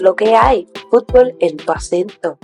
lo que hay, fútbol en tu acento.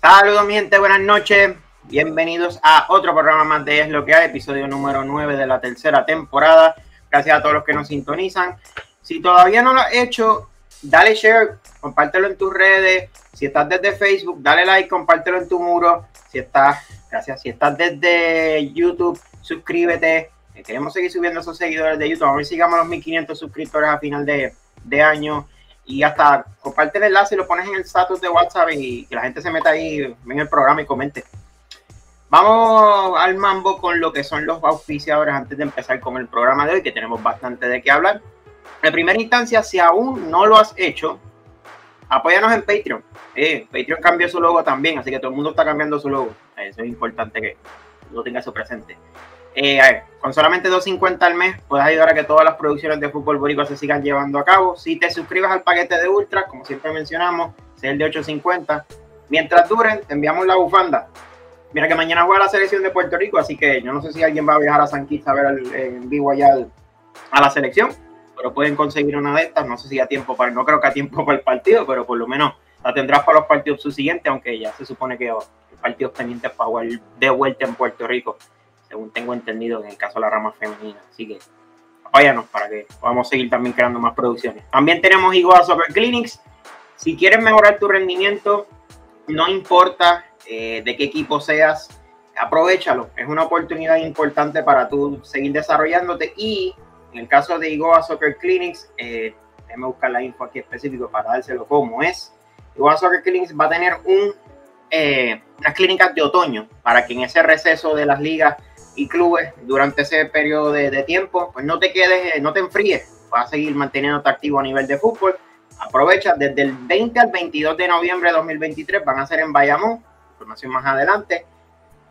Saludos mi gente, buenas noches. Bienvenidos a otro programa más de Es lo que hay, episodio número 9 de la tercera temporada. Gracias a todos los que nos sintonizan. Si todavía no lo has hecho, dale share, compártelo en tus redes. Si estás desde Facebook, dale like, compártelo en tu muro. Si estás, gracias, si estás desde YouTube, suscríbete. Eh, queremos seguir subiendo esos seguidores de YouTube. A ver si llegamos a los 1500 suscriptores a final de año. Y hasta comparte el enlace y lo pones en el status de WhatsApp y que la gente se meta ahí en el programa y comente. Vamos al mambo con lo que son los auspiciadores antes de empezar con el programa de hoy, que tenemos bastante de qué hablar. En primera instancia, si aún no lo has hecho, apóyanos en Patreon. Eh, Patreon cambió su logo también, así que todo el mundo está cambiando su logo. Eso es importante que lo tenga eso presente. Eh, con solamente 2.50 al mes puedes ayudar a que todas las producciones de fútbol boricua se sigan llevando a cabo. Si te suscribes al paquete de Ultra, como siempre mencionamos, es el de 8.50. Mientras duren, te enviamos la bufanda. Mira que mañana juega la selección de Puerto Rico, así que yo no sé si alguien va a viajar a San Quintín a ver el, en vivo allá a la selección, pero pueden conseguir una de estas. No sé si a tiempo para, no creo que a tiempo para el partido, pero por lo menos la tendrás para los partidos subsiguientes, aunque ya se supone que el partidos pendientes para de vuelta en Puerto Rico según tengo entendido en el caso de la rama femenina. Así que váyanos para que podamos seguir también creando más producciones. También tenemos Igual Soccer Clinics. Si quieres mejorar tu rendimiento, no importa eh, de qué equipo seas, aprovechalo. Es una oportunidad importante para tú seguir desarrollándote. Y en el caso de Igoa Soccer Clinics, eh, déjame buscar la info aquí específico para dárselo como es. Igoa Soccer Clinics va a tener un, eh, unas clínicas de otoño para que en ese receso de las ligas y clubes durante ese periodo de, tiempo, pues no te quedes, eh, no te enfríes, vas a seguir manteniéndote activo a nivel de fútbol. Aprovecha desde el 20 al 22 de noviembre de 2023, van a ser en Bayamón, información más adelante.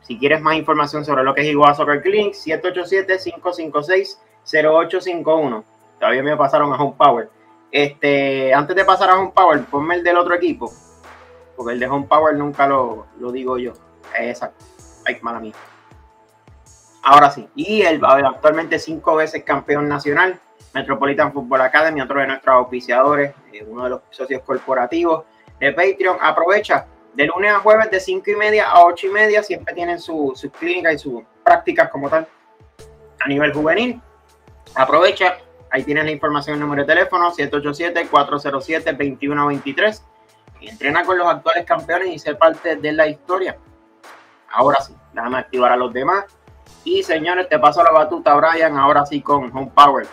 Si quieres más información sobre lo que es Igual Soccer Clinic, 787-556-0851. Todavía me pasaron a Home Power. Este, antes de pasar a Home Power, ponme el del otro equipo, porque el de Home Power nunca lo, lo digo yo. Exacto. Ay, mala mía. Ahora sí, y él actualmente cinco veces campeón nacional, Metropolitan Football Academy, otro de nuestros auspiciadores, eh, uno de los socios corporativos de Patreon. Aprovecha de lunes a jueves de cinco y media a ocho y media, siempre tienen sus clínicas y sus prácticas como tal a nivel juvenil. Aprovecha, ahí tienes la información, el número de teléfono 787-407-2123 y entrena con los actuales campeones y ser parte de la historia. Ahora sí, déjame activar a los demás y señores, te paso la batuta, Brian, ahora sí con Home Power.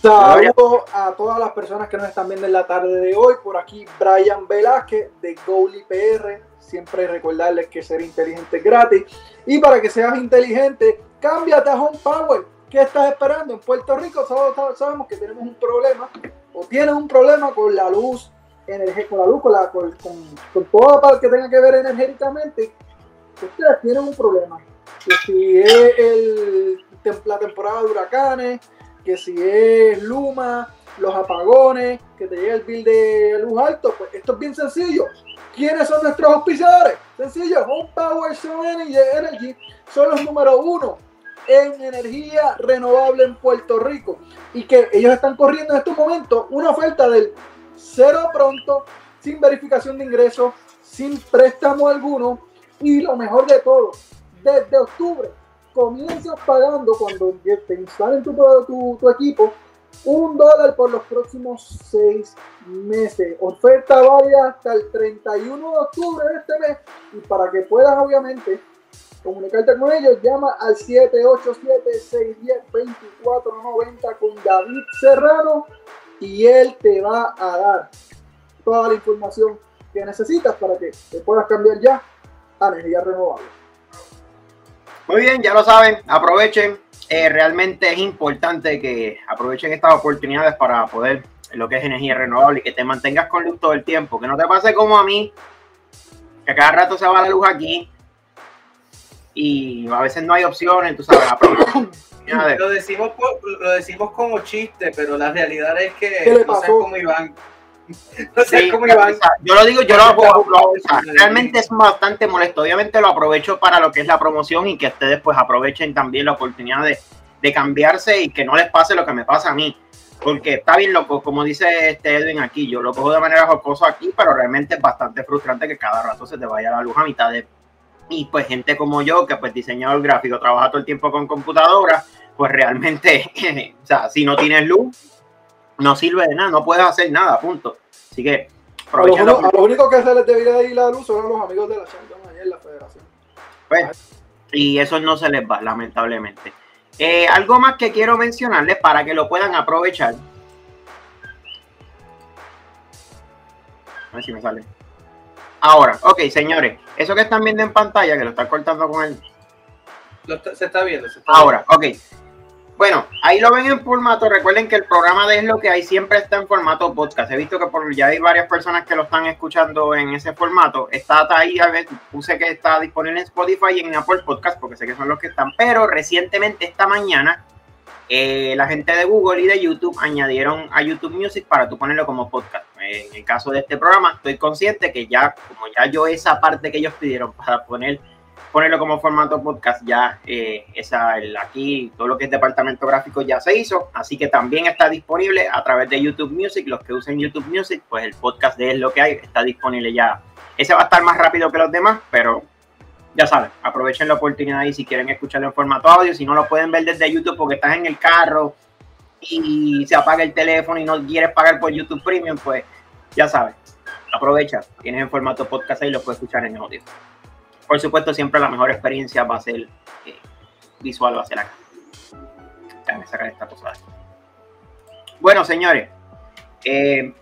Saludos a todas las personas que nos están viendo en la tarde de hoy. Por aquí, Brian Velázquez de Goalie PR. Siempre recordarles que ser inteligente es gratis. Y para que seas inteligente, cámbiate a Home Power. ¿Qué estás esperando? En Puerto Rico sabemos que tenemos un problema, o tienes un problema con la luz, con la luz, con, la, con, con, todo lo que tenga que ver energéticamente. Ustedes tienen un problema que si es la temporada de huracanes, que si es Luma, los apagones, que te llega el bill de luz alto, pues esto es bien sencillo. ¿Quiénes son nuestros auspiciadores? Sencillo, Home Power Energy son los número uno en energía renovable en Puerto Rico y que ellos están corriendo en estos momentos una oferta del cero pronto, sin verificación de ingresos, sin préstamo alguno y lo mejor de todo, desde octubre comienzas pagando cuando te instalen tu, tu, tu equipo un dólar por los próximos seis meses. Oferta válida hasta el 31 de octubre de este mes. Y para que puedas, obviamente, comunicarte con ellos, llama al 787-610-2490 con David Serrano y él te va a dar toda la información que necesitas para que te puedas cambiar ya a energía renovable. Muy bien, ya lo saben, aprovechen. Eh, realmente es importante que aprovechen estas oportunidades para poder lo que es energía renovable y que te mantengas con luz todo el tiempo. Que no te pase como a mí, que cada rato se va la luz aquí y a veces no hay opciones, tú sabes. lo decimos, lo decimos como chiste, pero la realidad es que no sé cómo Iván yo lo digo, yo lo, lo, realmente es bastante molesto. Obviamente lo aprovecho para lo que es la promoción y que ustedes pues aprovechen también la oportunidad de, cambiarse y que no les pase lo que me pasa a mí. Porque está bien loco, como dice este Edwin aquí, yo lo cojo de manera jocosa aquí, pero realmente es bastante frustrante que cada rato se te vaya la luz a mitad de... Y pues gente como yo, que pues diseñador gráfico, trabaja todo el tiempo con computadora, pues realmente, o sea, si no tienes luz, no sirve de nada, no puedes hacer nada, punto. Así que... A lo, único que se les debería ir la luz son los amigos de la Champions ayer en la federación. Pues, y eso no se les va, lamentablemente. Eh, algo más que quiero mencionarles para que lo puedan aprovechar. A ver si me sale. Ahora, ok, señores, eso que están viendo en pantalla, que lo están cortando con el. se está viendo. Ahora, ok. Bueno, ahí lo ven en formato. Recuerden que el programa de Es lo que hay siempre está en formato podcast. He visto que por, ya hay varias personas que lo están escuchando en ese formato. Está ahí, a ver, puse que está disponible en Spotify y en Apple Podcast porque sé que son los que están. Pero recientemente, esta mañana, eh, la gente de Google y de YouTube añadieron a YouTube Music para tú ponerlo como podcast. En el caso de este programa, estoy consciente que ya, como ya yo esa parte que ellos pidieron para poner ponerlo como formato podcast, ya eh, esa, el, aquí todo lo que es departamento gráfico ya se hizo, así que también está disponible a través de YouTube Music, los que usen YouTube Music, pues el podcast de Es lo que hay está disponible ya. Ese va a estar más rápido que los demás, pero ya saben, aprovechen la oportunidad y si quieren escucharlo en formato audio, si no lo pueden ver desde YouTube porque estás en el carro y se apaga el teléfono y no quieres pagar por YouTube Premium, pues ya sabes, aprovecha, tienes en formato podcast ahí y lo puedes escuchar en audio. Por supuesto, siempre la mejor experiencia va a ser eh, visual, va a ser acá. Déjame sacar esta cosa. Bueno, señores, eh,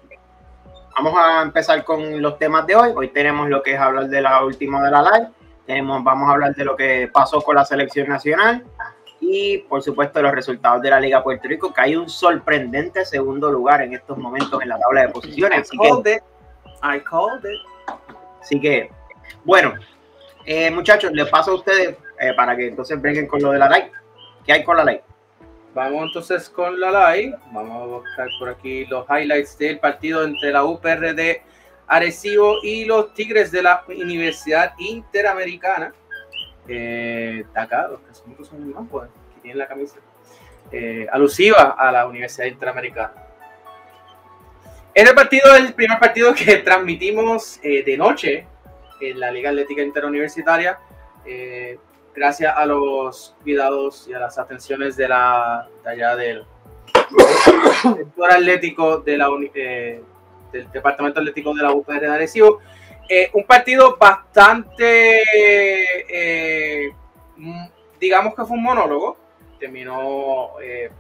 vamos a empezar con los temas de hoy. Hoy tenemos lo que es hablar de la última de la live. Tenemos, vamos a hablar de lo que pasó con la selección nacional y, por supuesto, los resultados de la Liga Puerto Rico, que hay un sorprendente segundo lugar en estos momentos en la tabla de posiciones. Así que, I called it. Así que, bueno, eh, muchachos, les paso a ustedes eh, para que entonces vengan con lo de la live. ¿Qué hay con la live? Vamos entonces con la live. Vamos a buscar por aquí los highlights del partido entre la UPR de Arecibo y los Tigres de la Universidad Interamericana. Eh, acá, los que son más, pues, aquí tienen la camisa. Eh, alusiva a la Universidad Interamericana. El partido, el primer partido que transmitimos de noche en la Liga Atlética Interuniversitaria, eh, gracias a los cuidados y a las atenciones de la allá del sector atlético de la, eh, del Departamento Atlético de la UPR de Arecibo. Eh, un partido bastante, digamos que fue un monólogo, terminó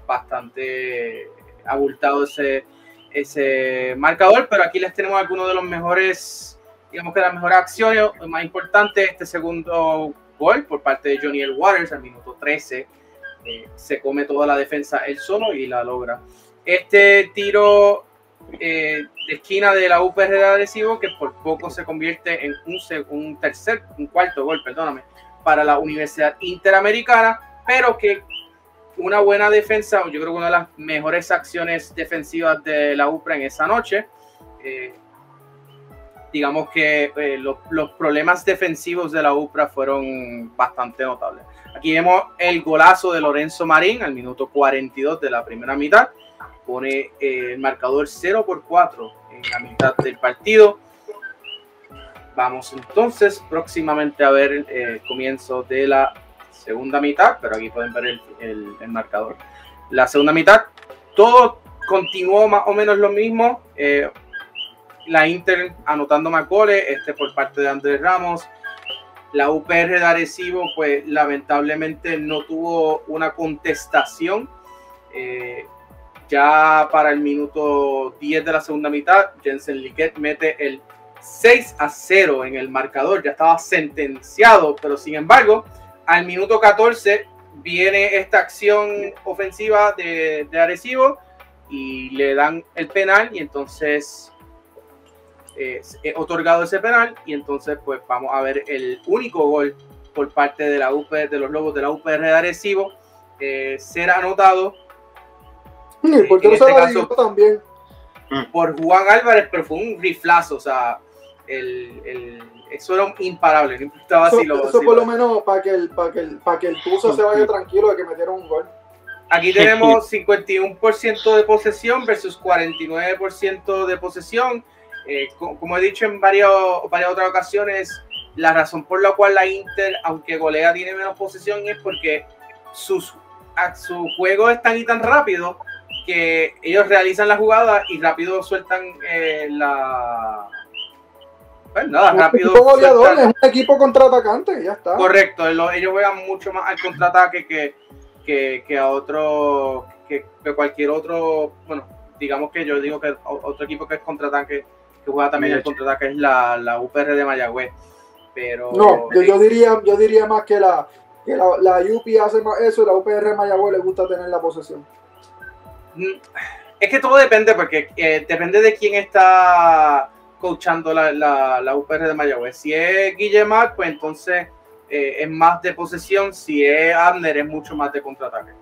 bastante abultado ese, ese marcador, pero aquí les tenemos algunos de los mejores digamos que la mejor acción más importante, este segundo gol por parte de Johnny L. Waters al minuto 13. Eh, se come toda la defensa él solo y la logra. Este tiro eh, de esquina de la UPR de Adhesivo, que por poco se convierte en un, un tercer, un cuarto gol, perdóname, para la Universidad Interamericana, pero que una buena defensa, yo creo que una de las mejores acciones defensivas de la UPR en esa noche. Eh, digamos que eh, los, problemas defensivos de la UPRA fueron bastante notables. Aquí vemos el golazo de Lorenzo Marín al minuto 42 de la primera mitad. Pone eh, el marcador 0 por 4 en la mitad del partido. Vamos entonces próximamente a ver eh, el comienzo de la segunda mitad, pero aquí pueden ver el, el, marcador. La segunda mitad, todo continuó más o menos lo mismo la Inter anotando más goles, este por parte de Andrés Ramos. La UPR de Arecibo, pues lamentablemente no tuvo una contestación. Eh, ya para el minuto 10 de la segunda mitad, Jensen Liquet mete el 6 a 0 en el marcador. Ya estaba sentenciado, pero sin embargo, al minuto 14 viene esta acción ofensiva de, de Arecibo y le dan el penal y entonces eh, otorgado ese penal y entonces pues vamos a ver el único gol por parte de la UPR, de los Lobos de la UPR de Arecibo eh, ser anotado eh, porque no este caso, también. Por Juan Álvarez pero fue un riflazo o sea el, el, eso era imparable no importaba eso, si lo, eso por lo, menos para que el para que el, para que el Tuzo se vaya tranquilo de que metieron un gol. Aquí tenemos 51% de posesión versus 49% de posesión. Eh, como he dicho en varias, varias otras ocasiones, la razón por la cual la Inter, aunque golea, tiene menos posesión es porque sus, su juego es tan y tan rápido que ellos realizan la jugada y rápido sueltan eh, la. Pues nada, rápido. Goleador, es un equipo contraatacante, ya está. Correcto, ellos juegan mucho más al contraataque que, que, que a otro, que, que, cualquier otro. Bueno, digamos que yo digo que otro equipo que es contraataque, que juega también el contraataque es la, la UPR de Mayagüez. Pero. No, yo, yo, diría, yo diría más que la, que la, la UPI hace más eso y la UPR de Mayagüez le gusta tener la posesión. Es que todo depende, porque eh, depende de quién está coachando la, la, UPR de Mayagüez. Si es Guillemar, pues entonces eh, es más de posesión. Si es Abner, es mucho más de contraataque.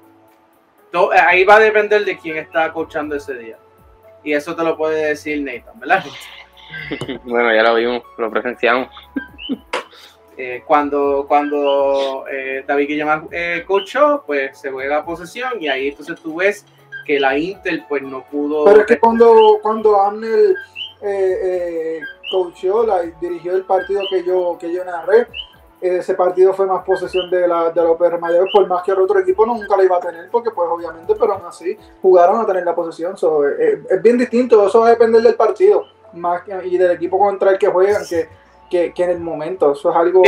Todo, eh, ahí va a depender de quién está coachando ese día. Y eso te lo puede decir Nathan, ¿verdad? bueno, ya lo vimos, lo presenciamos. cuando cuando David Guillemar coachó, pues se juega posesión y ahí entonces tú ves que la Intel pues no pudo. Pero es que cuando, cuando Amnel eh, eh, coachó, la, dirigió el partido que yo, que yo narré, ese partido fue más posesión de la, de la OPR Mayor, por más que el otro equipo nunca la iba a tener, porque pues obviamente, pero aún así jugaron a tener la posesión. Eh, es bien distinto, eso va a depender del partido más y del equipo contra el que juegan que, que, que en el momento. Eso es algo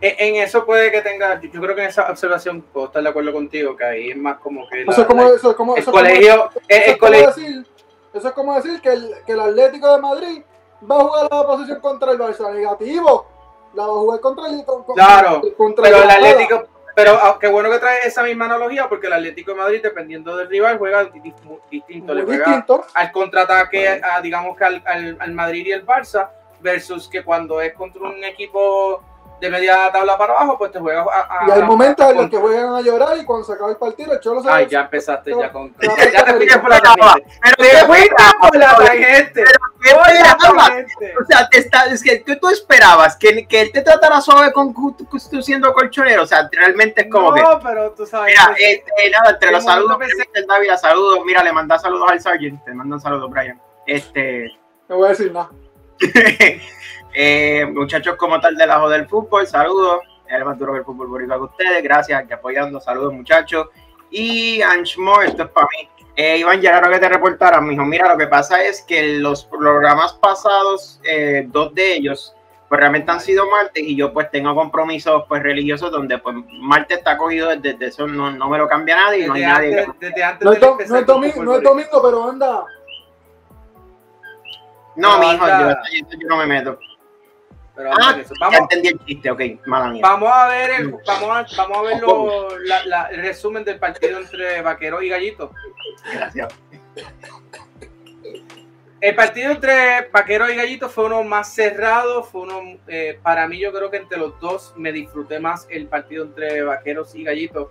en eso puede que tenga, yo creo que en esa observación puedo estar de acuerdo contigo, que ahí es más como que... eso es como, eso es como, el colegio... eso, es como decir, eso es como decir que el, que el Atlético de Madrid va a jugar la posición contra el Barça negativo. La va a jugar contra el... Contra, claro, contra pero el, Atlético... Pero ah, qué bueno que trae esa misma analogía, porque el Atlético de Madrid, dependiendo del rival, juega distinto. Le juega al contraataque, a, digamos que al, al, al Madrid y el Barça, versus que cuando es contra un equipo de media tabla para abajo, pues te juegas a, Y hay momentos en los que juegan a llorar y cuando se acaba el partido, el Cholo se Ay, ya empezaste ya con. Ya te expliqué por la tangente. Pero te fuiste por la tangente. O sea, te está, es que tú, tú esperabas que, que él te tratara suave con tú siendo colchonero. O sea, realmente es como que. No, pero tú sabes. Mira, este, nada, entre los saludos, el David, saludos. Mira, le manda saludos al Sargent. Te mandan saludos, Brian. Este. No voy a decir nada. Eh, muchachos como tal de la del fútbol, saludos. El más duro del fútbol boricua que ustedes, gracias, que apoyando, saludos muchachos. Y Anchmo, esto es para mí. Eh, Iván, ya que te reportaran, mijo. Mira, lo que pasa es que los programas pasados, eh, dos de ellos, pues realmente han sido martes y yo pues tengo compromisos pues religiosos donde pues martes está cogido desde, eso, no, no, me lo cambia nadie. no hay nadie. no, es domingo, no es domingo, pero anda. No, mijo, yo, yo no me meto. Pero ah, vamos, ya entendí el chiste, ok, mala mía. Vamos a ver el, vamos a, vamos a ver lo, la, la, el resumen del partido entre Vaquero y Gallito. Gracias. El partido entre Vaquero y Gallito fue uno más cerrado, fue uno, eh, para mí yo creo que entre los dos me disfruté más el partido entre Vaqueros y Gallitos.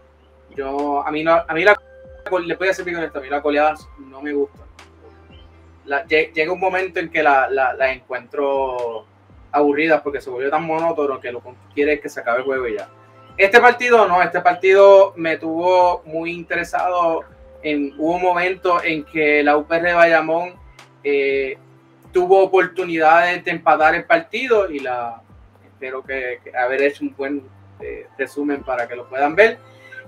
Yo, a mí, no, a mí la, le voy a ser bien honesto, a mí las goleadas no me gustan. La, llega un momento en que la, la, la encuentro aburridas porque se volvió tan monótono que lo que quiere es que se acabe el juego y ya. Este partido no, este partido me tuvo muy interesado. En, hubo un momento en que la UPR de Bayamón eh, tuvo oportunidades de empatar el partido y la espero que, haber hecho un buen eh, resumen para que lo puedan ver.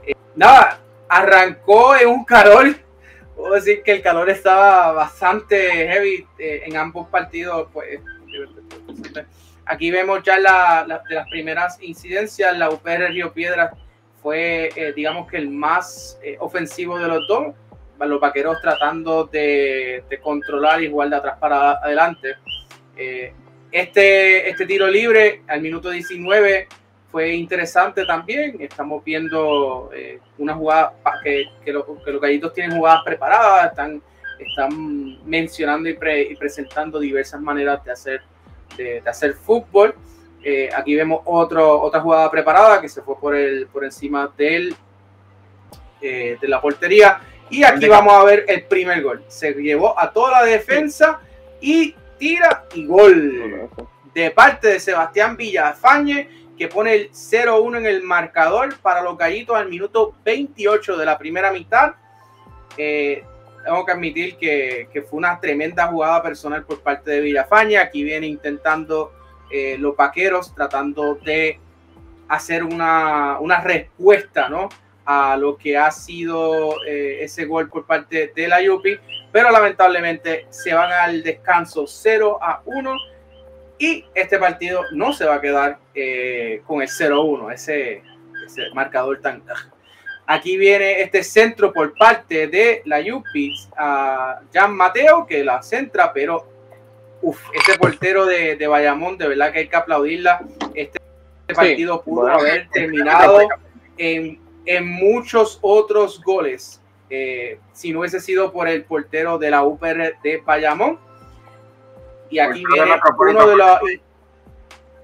Eh, nada, arrancó en un calor, puedo decir que el calor estaba bastante heavy en ambos partidos, pues Aquí vemos ya la, de las primeras incidencias, la UPR Río Piedras fue, eh, digamos que el más eh, ofensivo de los dos, los vaqueros tratando de, controlar y jugar de atrás para adelante. Eh, este, este tiro libre al minuto 19 fue interesante también. Estamos viendo una jugada que, que, los gallitos tienen jugadas preparadas, están, están mencionando y, y presentando diversas maneras de hacer de, hacer fútbol. Eh, aquí vemos otro, otra jugada preparada que se fue por, el, por encima del, eh, de la portería. Y aquí vamos a ver el primer gol. Se llevó a toda la defensa y tira y gol de parte de Sebastián Villafañe, que pone el 0-1 en el marcador para los gallitos al minuto 28 de la primera mitad. Eh, tengo que admitir que, que, fue una tremenda jugada personal por parte de Villafaña. Aquí viene intentando eh, los vaqueros, tratando de hacer una, una, respuesta ¿no? a lo que ha sido eh, ese gol por parte de la Yupi, pero lamentablemente se van al descanso 0 a 1 y este partido no se va a quedar eh, con el 0-1, ese, ese marcador tan Aquí viene este centro por parte de la Yupis a Jan Mateo, que la centra, pero este portero de, de, Bayamón, de verdad que hay que aplaudirla. Este partido pudo haber terminado en, en, muchos otros goles. Eh, si no hubiese sido por el portero de la UPR de Bayamón. Y aquí viene uno de los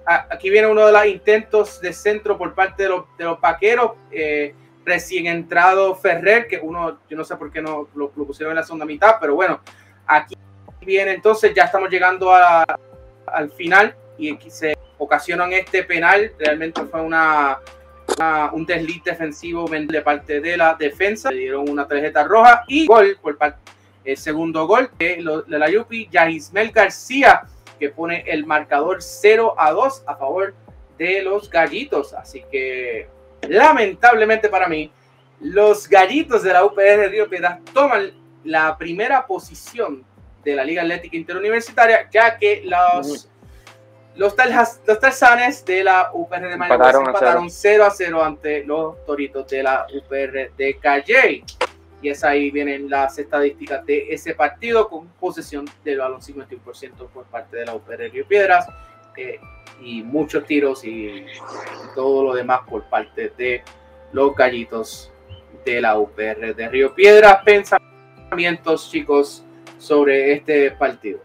aquí viene uno de los intentos de centro por parte de los, de los vaqueros. Eh, recién entrado Ferrer, que uno, yo no sé por qué no lo, lo, pusieron en la segunda mitad, pero bueno, aquí viene entonces, ya estamos llegando a, al final y se ocasionan este penal, realmente fue una, un desliz defensivo de parte de la defensa, le dieron una tarjeta roja y gol por parte, el segundo gol de, de la Yupi, Yaismel García, que pone el marcador 0 a 2 a favor de los gallitos, así que lamentablemente para mí, los gallitos de la UPR de Río Piedras toman la primera posición de la Liga Atlética Interuniversitaria, ya que los, los, taljas, los talzanes de la UPR de Mayagüez empataron, 0 a 0 ante los toritos de la UPR de Calle. Y es ahí vienen las estadísticas de ese partido con posesión del balón 51% por parte de la UPR de Río Piedras. Eh, y muchos tiros y todo lo demás por parte de los gallitos de la UPR de Río Piedras. Pensamientos, chicos, sobre este partido.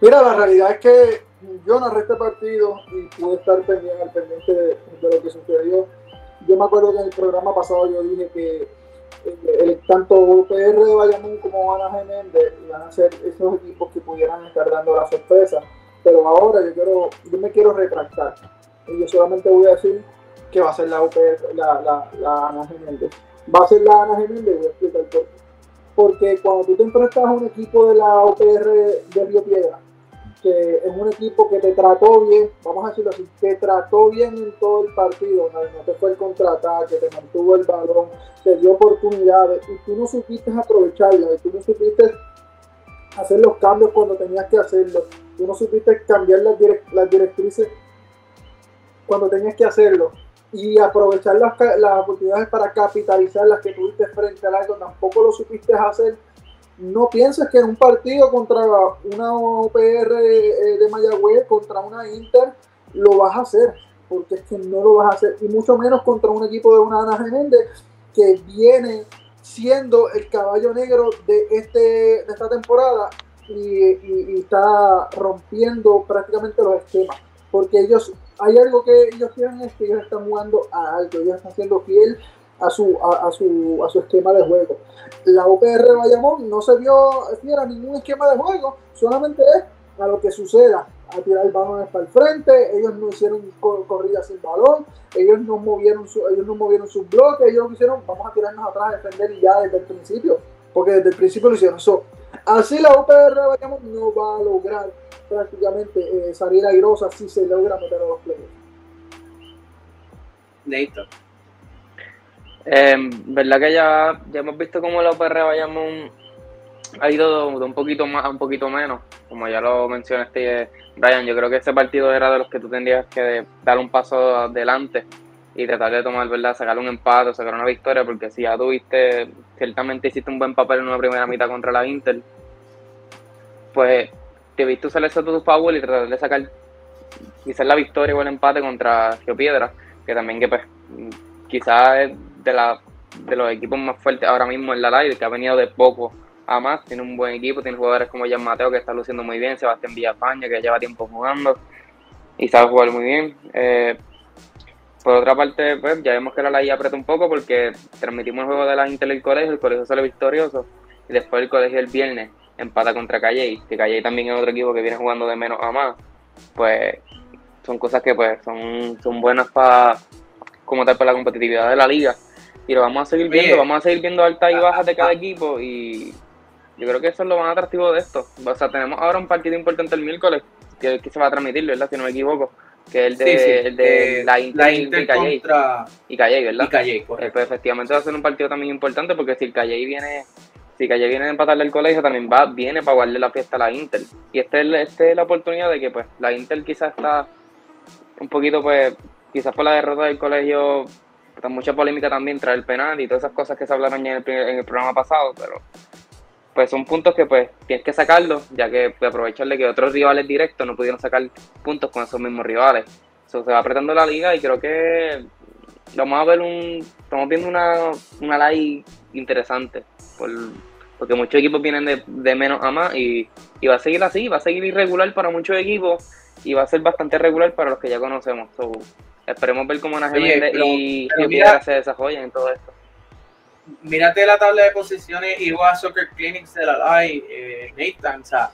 Mira, la realidad es que yo narré este partido y pude estar pendiente, al pendiente de, de, lo que sucedió. Yo me acuerdo que en el programa pasado yo dije que el, tanto UPR de Bayamón como Ana iban a ser esos equipos que pudieran estar dando la sorpresa pero ahora yo quiero, yo me quiero retractar. Y yo solamente voy a decir que va a ser la UPR, la, la, la Ana Geméndez. Va a ser la Ana Geméndez, voy a explicar por qué. Porque cuando tú te enfrentas a un equipo de la UPR de Río Piedra, que es un equipo que te trató bien, vamos a decirlo así, te trató bien en todo el partido, no, no te fue el contraataque, te mantuvo el balón, te dio oportunidades y tú no supiste aprovecharlas, y tú no supiste hacer los cambios cuando tenías que hacerlos tú no supiste cambiar las, direct, las directrices cuando tenías que hacerlo y aprovechar las, las, oportunidades para capitalizar las que tuviste frente al algo, tampoco lo supiste hacer. No pienses que en un partido contra una OPR eh, de Mayagüez, contra una Inter, lo vas a hacer, porque es que no lo vas a hacer, y mucho menos contra un equipo de una Ana Geméndez que viene siendo el caballo negro de, este, de esta temporada y, está rompiendo prácticamente los esquemas. Porque ellos, hay algo que ellos tienen es que ellos están jugando a alto, ellos están siendo fiel a su, a, su, a su esquema de juego. La OPR Bayamón no se vio fiel a ningún esquema de juego, solamente es a lo que suceda, a tirar el balón para el frente, ellos no hicieron corridas sin balón, ellos no movieron su, ellos no movieron sus bloques, ellos hicieron, vamos a tirarnos atrás a defender y ya desde el principio, porque desde el principio lo hicieron. eso Así la UPR no va a lograr prácticamente eh, salir airosa si se logra meter a los playoffs. Neito. Eh, Verdad que ya, ya hemos visto cómo la UPR Bayamón ha ido de, un poquito más a un poquito menos. Como ya lo mencionaste, Brian, yo creo que ese partido era de los que tú tendrías que dar un paso adelante y tratar de tomar, ¿verdad? Sacar un empate, sacar una victoria, porque si ya tuviste, ciertamente hiciste un buen papel en una primera mitad contra la Inter, pues debiste usar eso a tu favor y tratar de sacar quizás la victoria o el empate contra Río Piedra, que también que pues quizás es de, la, de los equipos más fuertes ahora mismo en la live, que ha venido de poco a más, tiene un buen equipo, tiene jugadores como Jan Mateo que está luciendo muy bien, Sebastián Villafaña que lleva tiempo jugando y sabe jugar muy bien. Eh, por otra parte, pues ya vemos que la live aprieta un poco porque transmitimos el juego de la Inter y el colegio, el colegio sale victorioso y después el colegio el viernes empata contra Calle, que Calle también es otro equipo que viene jugando de menos a más, pues son cosas que pues son, son buenas para como tal para la competitividad de la liga. Y lo vamos a seguir viendo, vamos a seguir viendo altas y bajas de cada equipo y yo creo que eso es lo más atractivo de esto. O sea, tenemos ahora un partido importante el miércoles que, que se va a transmitir, ¿verdad? Si no me equivoco que es el de, El de la Inter, y Calle. Contra... Y Calle, ¿verdad? Y Calle, eh, pues efectivamente va a ser un partido también importante porque si el Calle viene si Calle viene a empatarle el colegio, también va viene para guardarle la fiesta a la Inter. Y esta es, este es la oportunidad de que pues la Inter quizás está un poquito, pues, quizás por la derrota del colegio, está mucha polémica también traer el penal y todas esas cosas que se hablaron ya en el, en el programa pasado, pero pues son puntos que pues tienes que sacarlos, ya que pues, aprovecharle que otros rivales directos no pudieron sacar puntos con esos mismos rivales. Eso se va apretando la liga y creo que vamos a ver un, estamos viendo una, una live interesante, por, porque muchos equipos vienen de, menos a más y, va a seguir así, va a seguir irregular para muchos equipos y va a ser bastante regular para los que ya conocemos. esperemos ver cómo Ana y Río se desarrollan en todo esto mírate la tabla de posiciones igual Soccer Clinics de la LAI, eh, Nathan, o sea,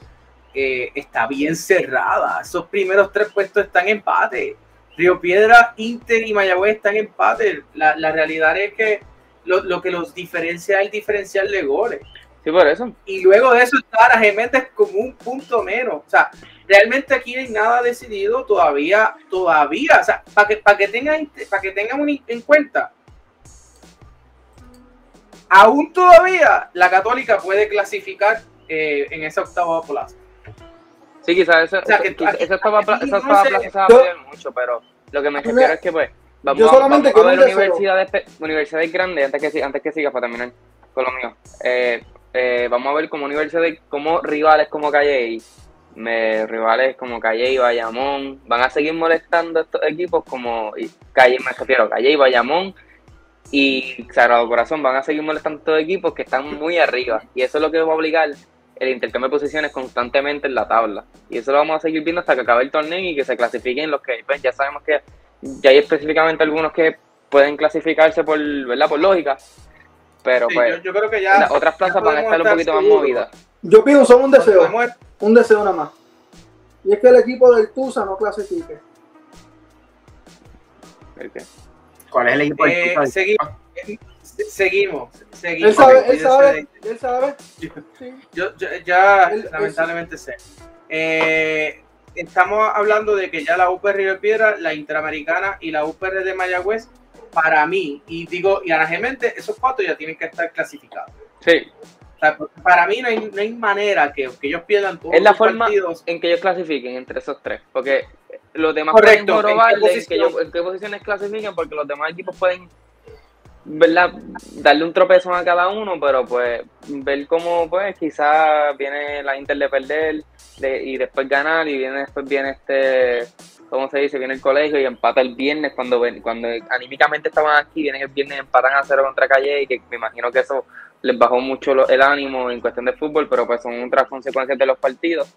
eh, está bien cerrada. Esos primeros tres puestos están en empate. Río Piedra, Inter y Mayagüez están en empate. La, la realidad es que lo, que los diferencia es el diferencial de goles. Sí, por eso. Y luego de eso está la Geméndez como un punto menos. O sea, realmente aquí no hay nada decidido todavía, todavía. O sea, para que, para que tengan, para que tengan en cuenta, aún todavía la Católica puede clasificar eh, en esa octava plaza. Sí, quizás esa, octava, plaza se va a perder mucho, pero lo que me refiero es que pues vamos, a, vamos a ver universidades, universidades grandes, antes que, antes que sigas para terminar con lo mío. Eh, eh, vamos a ver como universidades, como rivales como Calle me, rivales como Calle y Bayamón van a seguir molestando a estos equipos como Calle, me refiero, Calle y Bayamón y Sagrado Corazón van a seguir molestando a estos equipos que están muy arriba. Y eso es lo que va a obligar el intercambio de posiciones constantemente en la tabla. Y eso lo vamos a seguir viendo hasta que acabe el torneo y que se clasifiquen los que, pues ya sabemos que ya hay específicamente algunos que pueden clasificarse por, ¿verdad? por lógica. Pero pues yo, creo que ya las otras plazas van a estar un poquito más movidas. Yo pido solo un deseo, un deseo nada más. Y es que el equipo del Tusa no clasifique. ¿Cuál es el equipo? Eh, seguimos, seguimos, seguimos. Él sabe, él sabe, él sabe. Yo, ya lamentablemente sé. Eh, estamos hablando de que ya la UPR Río Piedra, la Interamericana y la UPR de Mayagüez, para mí, y digo, y anajemente, esos cuatro ya tienen que estar clasificados. Sí. para mí no hay, no hay manera que, que, ellos pierdan todos es la forma en que ellos clasifiquen entre esos tres, porque los demás pueden ¿En qué, posiciones clasifican, porque los demás equipos pueden ¿verdad? darle un tropezón a cada uno, pero pues ver cómo pues quizás viene la Inter de perder y después ganar y viene después viene este ¿cómo se dice? Viene el colegio y empata el viernes cuando cuando anímicamente estaban aquí, vienen el viernes empatan a cero contra Calle y que me imagino que eso les bajó mucho el ánimo en cuestión de fútbol, pero pues son otras consecuencias de los partidos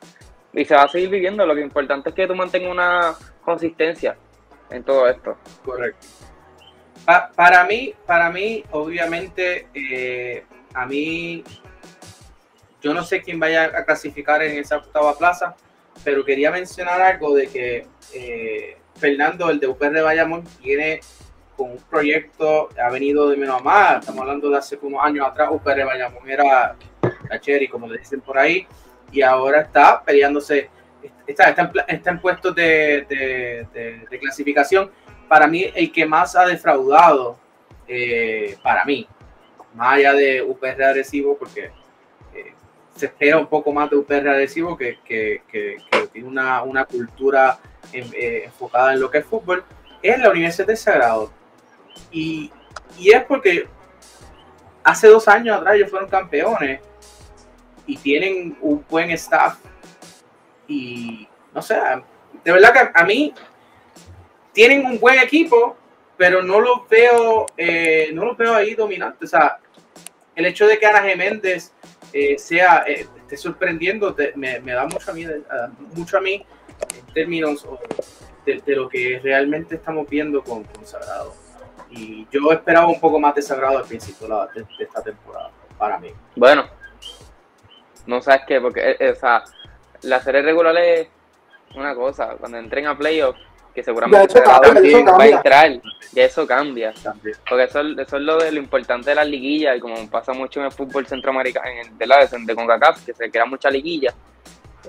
y se va a seguir viviendo. Lo que importante es que tú mantengas una consistencia en todo esto. Correcto. para mí, para mí, obviamente, eh, a mí, yo no sé quién vaya a clasificar en esa octava plaza, pero quería mencionar algo de que eh, Fernando, el de UPR Bayamón, tiene con un proyecto, ha venido de menos a más, estamos hablando de hace unos años atrás, UPR Bayamón era la como le dicen por ahí, y ahora está peleándose, está, está, en, puestos de, clasificación. Para mí, el que más ha defraudado, eh, para mí, más allá de UPR agresivo, porque eh, se espera un poco más de UPR agresivo que, que, tiene una, una cultura eh, enfocada en lo que es fútbol, es la Universidad de Sagrado. Y, y es porque hace dos años atrás ellos fueron campeones y tienen un buen staff y no sé, de verdad que a mí tienen un buen equipo, pero no los veo, eh, no los veo ahí dominantes. O sea, el hecho de que Ana Geméndez eh, sea, eh, esté sorprendiendo, me, da mucho a mí, mucho a mí en términos de, lo que realmente estamos viendo con, Sagrado. Y yo esperaba un poco más de Sagrado al principio de esta temporada, para mí. Bueno, no sabes qué, porque eh, eh, o sea, la serie regular es una cosa, cuando entren a playoffs, que seguramente va a entrar, ya eso cambia. Porque eso, eso es lo, de, lo importante de las liguillas, y como pasa mucho en el fútbol centroamericano, en el de la de CONCACAF, que se crean muchas liguillas.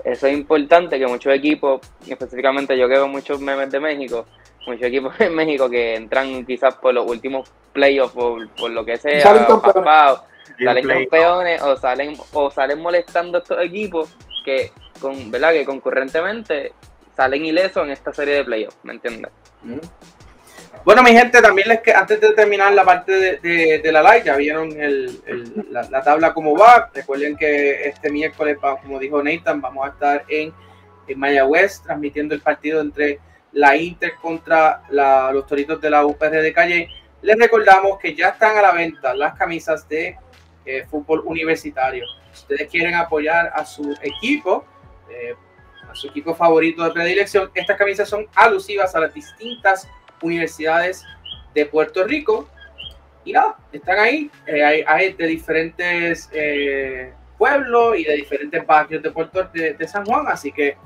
Eso es importante que muchos equipos, específicamente yo que veo muchos memes de México, muchos equipos en México que entran quizás por los últimos playoffs, por, por lo que sea, o. salen campeones o salen o salen molestando a estos equipos que con verdad que concurrentemente salen ilesos en esta serie de playoffs, ¿me entiendes? Bueno, mi gente, también les que antes de terminar la parte de, de- de la live, ya vieron el- el- la, la tabla como va. Recuerden que este miércoles, como dijo Nathan, vamos a estar en, en Mayagüez transmitiendo el partido entre la Inter contra la- los Toritos de la UPR de Calle. Les recordamos que ya están a la venta las camisas de fútbol universitario. Si ustedes quieren apoyar a su equipo, eh, a su equipo favorito de predilección, estas camisas son alusivas a las distintas universidades de Puerto Rico. Y nada, están ahí. Eh, hay, de diferentes eh, pueblos y de diferentes barrios de Puerto de San Juan. Así que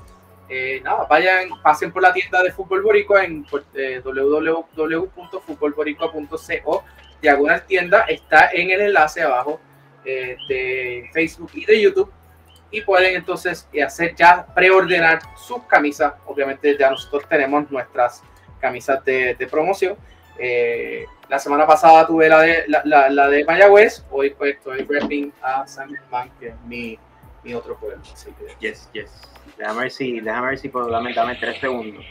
eh, nada, vayan, pasen por la tienda de Fútbol Boricua en eh, www.futbolboricua.co diagonal tienda. Está en el enlace abajo eh, de Facebook y de YouTube. Y pueden entonces eh, hacer ya preordenar sus camisas. Obviamente ya nosotros tenemos nuestras camisas de, de promoción. Eh, la semana pasada tuve la de, la, la- la de Mayagüez, hoy pues estoy repping a San Germán, que es mi, mi otro pueblo. Así que Yes, yes. Déjame ver si, déjame ver si puedo dame tres segundos.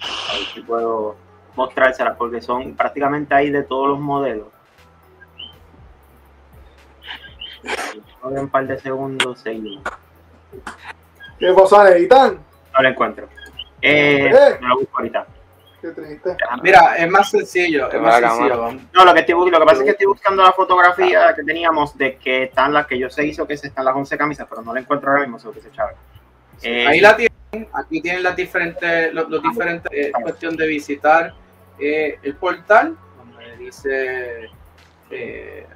A ver si puedo mostrárselas porque son prácticamente ahí de todos los modelos. Un par de segundos seguimos. ¿Qué pasa, Neitán? No lo encuentro. Eh, Eh. no lo busco ahorita. Qué triste. Déjame- mira, es más sencillo, es más Cámara. sencillo. vamos. No, lo que, estoy, lo que pasa es que estoy buscando la fotografía que teníamos de que están las que yo se hizo que se están las 11 camisas, pero no la encuentro ahora mismo, solo que se chave. Eh, Ahí la tienen, aquí tienen las diferentes, los, los diferentes, eh, es cuestión de visitar eh, el portal, donde dice eh,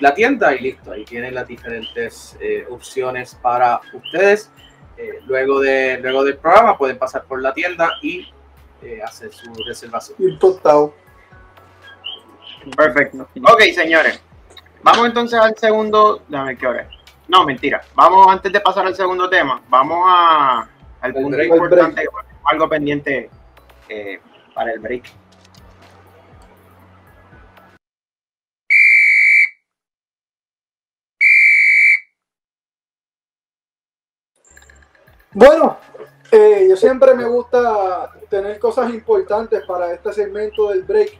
la tienda y listo, ahí tienen las diferentes eh, opciones para ustedes. Eh, luego, de, luego del programa pueden pasar por la tienda y eh, hacer su reservación. Y tostado. Perfecto. Ok, señores. Vamos entonces al segundo. Déjame ver qué hora. No, mentira. Vamos antes de pasar al segundo tema. Vamos a, al El punto break. importante, algo pendiente eh, para el break. Bueno, eh, yo siempre me gusta tener cosas importantes para este segmento del break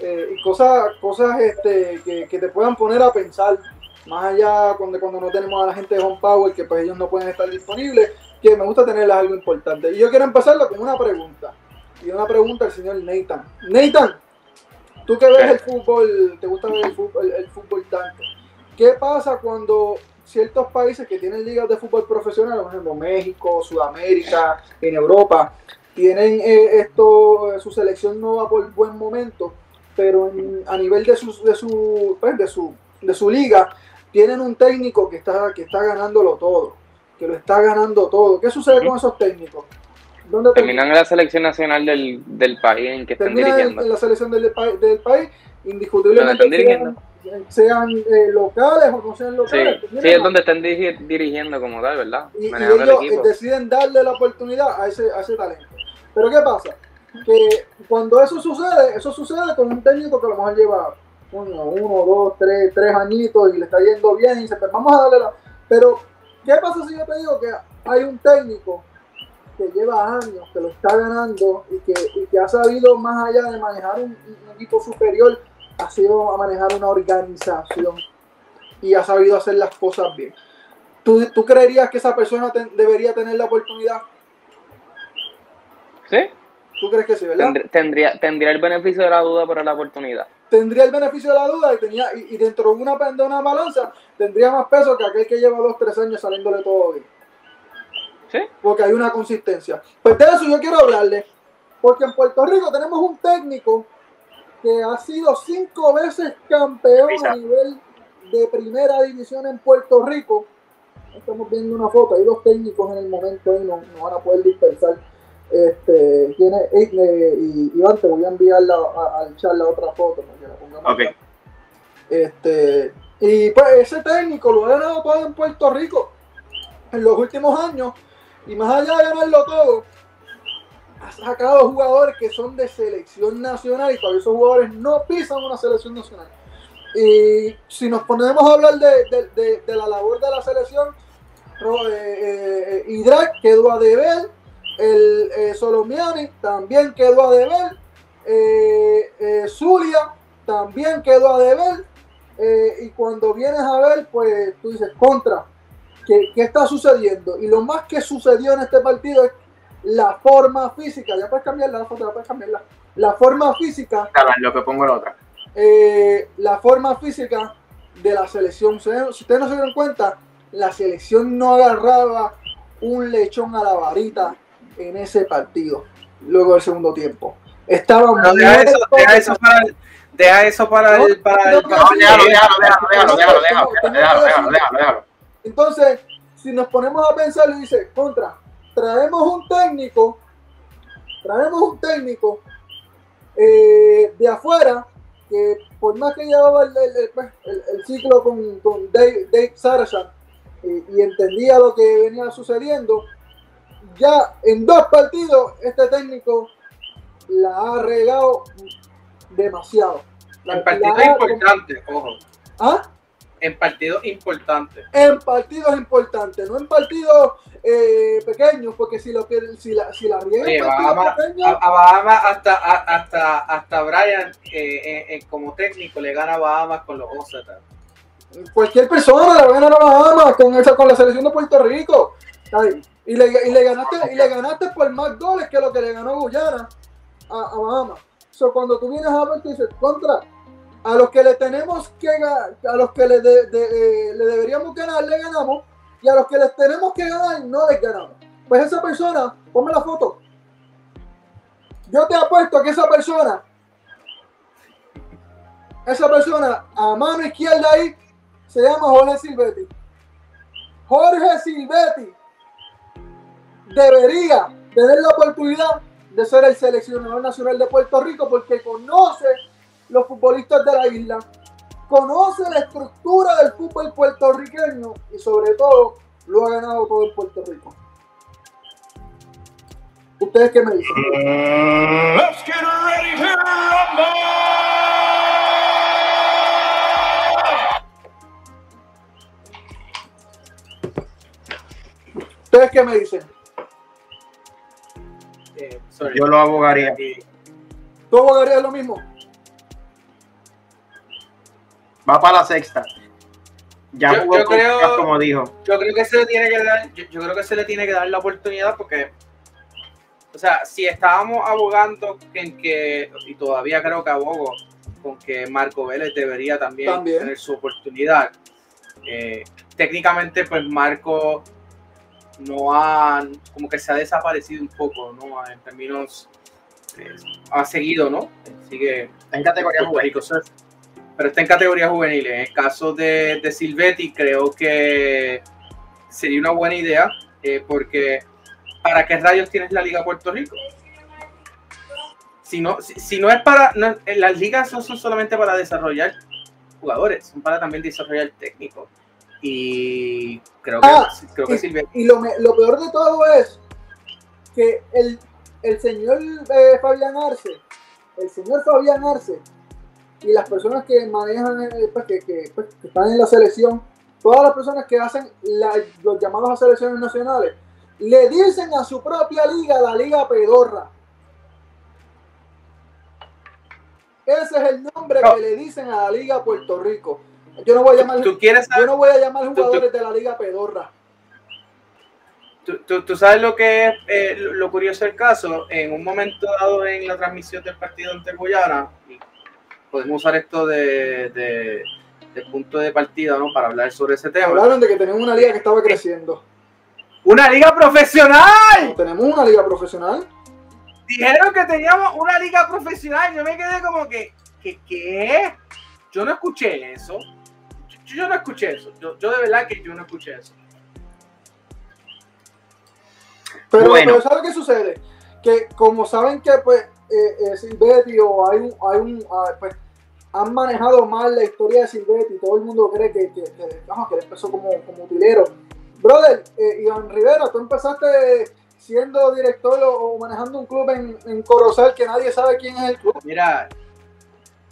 eh, y cosas, cosas este, que, que te puedan poner a pensar, más allá cuando, cuando no tenemos a la gente de Home Power, que pues ellos no pueden estar disponibles, que me gusta tenerles algo importante. Y yo quiero empezarlo con una pregunta, y una pregunta al señor Nathan. Nathan, tú que ves el fútbol, te gusta ver el fútbol, el- el fútbol tanto, ¿qué pasa cuando ciertos países que tienen ligas de fútbol profesional, por ejemplo México, Sudamérica, en Europa, tienen eh, esto, eh, su selección no va por buen momento, pero en- a nivel de su, de su, pues, de su, de su liga, tienen un técnico que está, que está ganándolo todo, que lo está ganando todo. ¿Qué sucede con esos técnicos? ¿Dónde Terminan en la selección nacional del, del país en que estén terminan en, dirigiendo. en la selección del, del país, indiscutiblemente están dirigiendo. sean, sean, eh, locales o no sean Sí, locales. sí, terminan es donde diri- dirigiendo como tal, ¿verdad? y, y Manejando el ellos equipo. deciden darle la oportunidad a ese, a ese talento. Pero ¿qué pasa? Que cuando eso sucede, eso sucede con un técnico que a lo mejor lleva uno, uno dos, tres, tres añitos y le está yendo bien y dice, pues vamos a darle la... Pero, ¿qué pasa si yo te digo que hay un técnico que lleva años, que lo está ganando y que, y que ha sabido más allá de manejar un, un equipo superior, ha sido a manejar una organización y ha sabido hacer las cosas bien. ¿Tú, tú creerías que esa persona debería tener la oportunidad? Sí, ¿Tú crees que sí, verdad? tendr- tendría, tendría el beneficio de la duda para la oportunidad. Tendría el beneficio de la duda y, tenía, y, y dentro de una, de una balanza tendría más peso que aquel que lleva dos, tres años saliéndole todo bien. Sí. Porque hay una consistencia. Pues de eso yo quiero hablarle. Porque en Puerto Rico tenemos un técnico que ha sido cinco veces campeón Pisa. a nivel de primera división en Puerto Rico. Estamos viendo una foto, hay dos técnicos en el momento ahí, no, no van a poder dispersar. Este, tiene, eh, y Iván, te voy a enviar la, a- al chat la otra foto para que la pongamos Ok. acá. Este, y pues ese técnico lo ha ganado todo en Puerto Rico en los últimos años. Y más allá de ganarlo todo, ha sacado jugadores que son de selección nacional y todavía esos jugadores no pisan una selección nacional. Y si nos ponemos a hablar de, de- de- la labor de la selección, eh, eh, Idrak quedó a deber, el eh, Solomiani también quedó a deber, eh, eh, Zulia también quedó a deber, eh, y cuando vienes a ver, pues tú dices, contra, ¿qué, qué está sucediendo? Y lo más que sucedió en este partido es la forma física, ya puedes cambiarla, la foto, ya puedes cambiarla, la forma física bien, lo que pongo la otra. eh, la forma física de la selección. Si ustedes no se dieron cuenta, la selección no agarraba un lechón a la varita en ese partido, luego del segundo tiempo. Estaban Pero deja eso, deja de eso para el, deja eso para el, para el, No, No, déjalo, déjalo, déjalo, déjalo, déjalo, déjalo, déjalo, déjalo, déjalo, déjalo. Entonces, si nos ponemos a pensar y dice, contra, traemos un técnico, traemos un técnico eh, de afuera, que por más que llevaba el, el- el- pues, el- ciclo con, con Dave, Dave Sarachan y, y entendía lo que venía sucediendo, ya en dos partidos este técnico la ha regado demasiado. La- en la ha- importantes, ojo, ¿Ah? En partidos importantes. en partidos importantes, no en partidos eh, pequeños, porque si lo que si la si la riega a, pequeños, a Bahamas hasta, a- hasta, hasta Brian eh, eh, como técnico le gana a Bahamas con los Ocetas. cualquier persona le va a ganar a Bahamas con esa con la selección de Puerto Rico. Y le, y le ganaste y le ganaste por más goles que lo que le ganó Guyana a, a Bahamas. So, cuando tú vienes a ver, tú dices, contra, a los que le tenemos que a los que le, eh, le deberíamos ganar, le ganamos, y a los que les tenemos que ganar, no les ganamos. Pues esa persona, ponme la foto. Yo te apuesto que esa persona, esa persona a mano izquierda ahí, se llama Jorge Silvetti. Jorge Silvetti debería tener la oportunidad de ser el seleccionador nacional de Puerto Rico porque conoce los futbolistas de la isla, conoce la estructura del fútbol puertorriqueño y sobre todo lo ha ganado todo en Puerto Rico. ¿Ustedes qué me dicen? Let's get ready to rumble! ¿Ustedes qué me dicen? Eh, sorry. Yo lo abogaría. Aquí. ¿Tú abogarías lo mismo? Va para la sexta. Ya Yo- jugó yo con creo- como dijo. Yo creo que se le tiene que dar, yo, yo creo que se le tiene que dar la oportunidad porque, o sea, si estábamos abogando en que, y todavía creo que abogo, con que Marco Vélez debería también, También. tener su oportunidad. eh, técnicamente, pues Marco no ha, como que se ha desaparecido un poco, ¿no? En términos, eh, ha seguido, ¿no? Sigue en categoría juvenil. Pero está en categoría juvenil. En el caso de, de Silvetti, creo que sería una buena idea, eh, porque ¿para qué rayos tienes la Liga Puerto Rico? Si no, si, si no es para. no- eh, las ligas no son solamente para desarrollar jugadores, son para también desarrollar técnicos. Y creo que, Ah, creo que Silvetti. Y lo, lo peor de todo es que el, el señor eh, Fabián Arce, el señor Fabián Arce y las personas que manejan, eh, pues, que, que, pues, que están en la selección, todas las personas que hacen la- los llamados a selecciones nacionales, le dicen a su propia liga, la Liga Pedorra. Ese es el nombre No. que le dicen a la Liga Puerto Rico. Yo no voy a llamar, ¿Tú quieres yo no voy a llamar tú- jugadores de la Liga Pedorra. tú, tú- tú sabes lo que es eh, lo, curioso del caso? En un momento dado en la transmisión del partido ante Guyana, podemos usar esto de, de- de punto de partida ¿no? para hablar sobre ese tema. Hablaron de que tenemos una liga que estaba creciendo. ¡Una liga profesional! Tenemos una liga profesional. Dijeron que teníamos una liga profesional. Yo me quedé como que, ¿qué? qué? Yo no escuché eso. Yo, yo no escuché eso. Yo, yo de verdad que yo no escuché eso. Pero, Bueno. pero ¿sabes qué sucede? que como saben que pues eh, eh, Silvetti o hay un, hay un ah, pues, han manejado mal la historia de Silvetti, todo el mundo cree que, que, que, que él empezó como, como utilero. Brother, eh, Iván Rivera, tú empezaste siendo director o, o manejando un club en, en Corozal que nadie sabe quién es el club. Mira,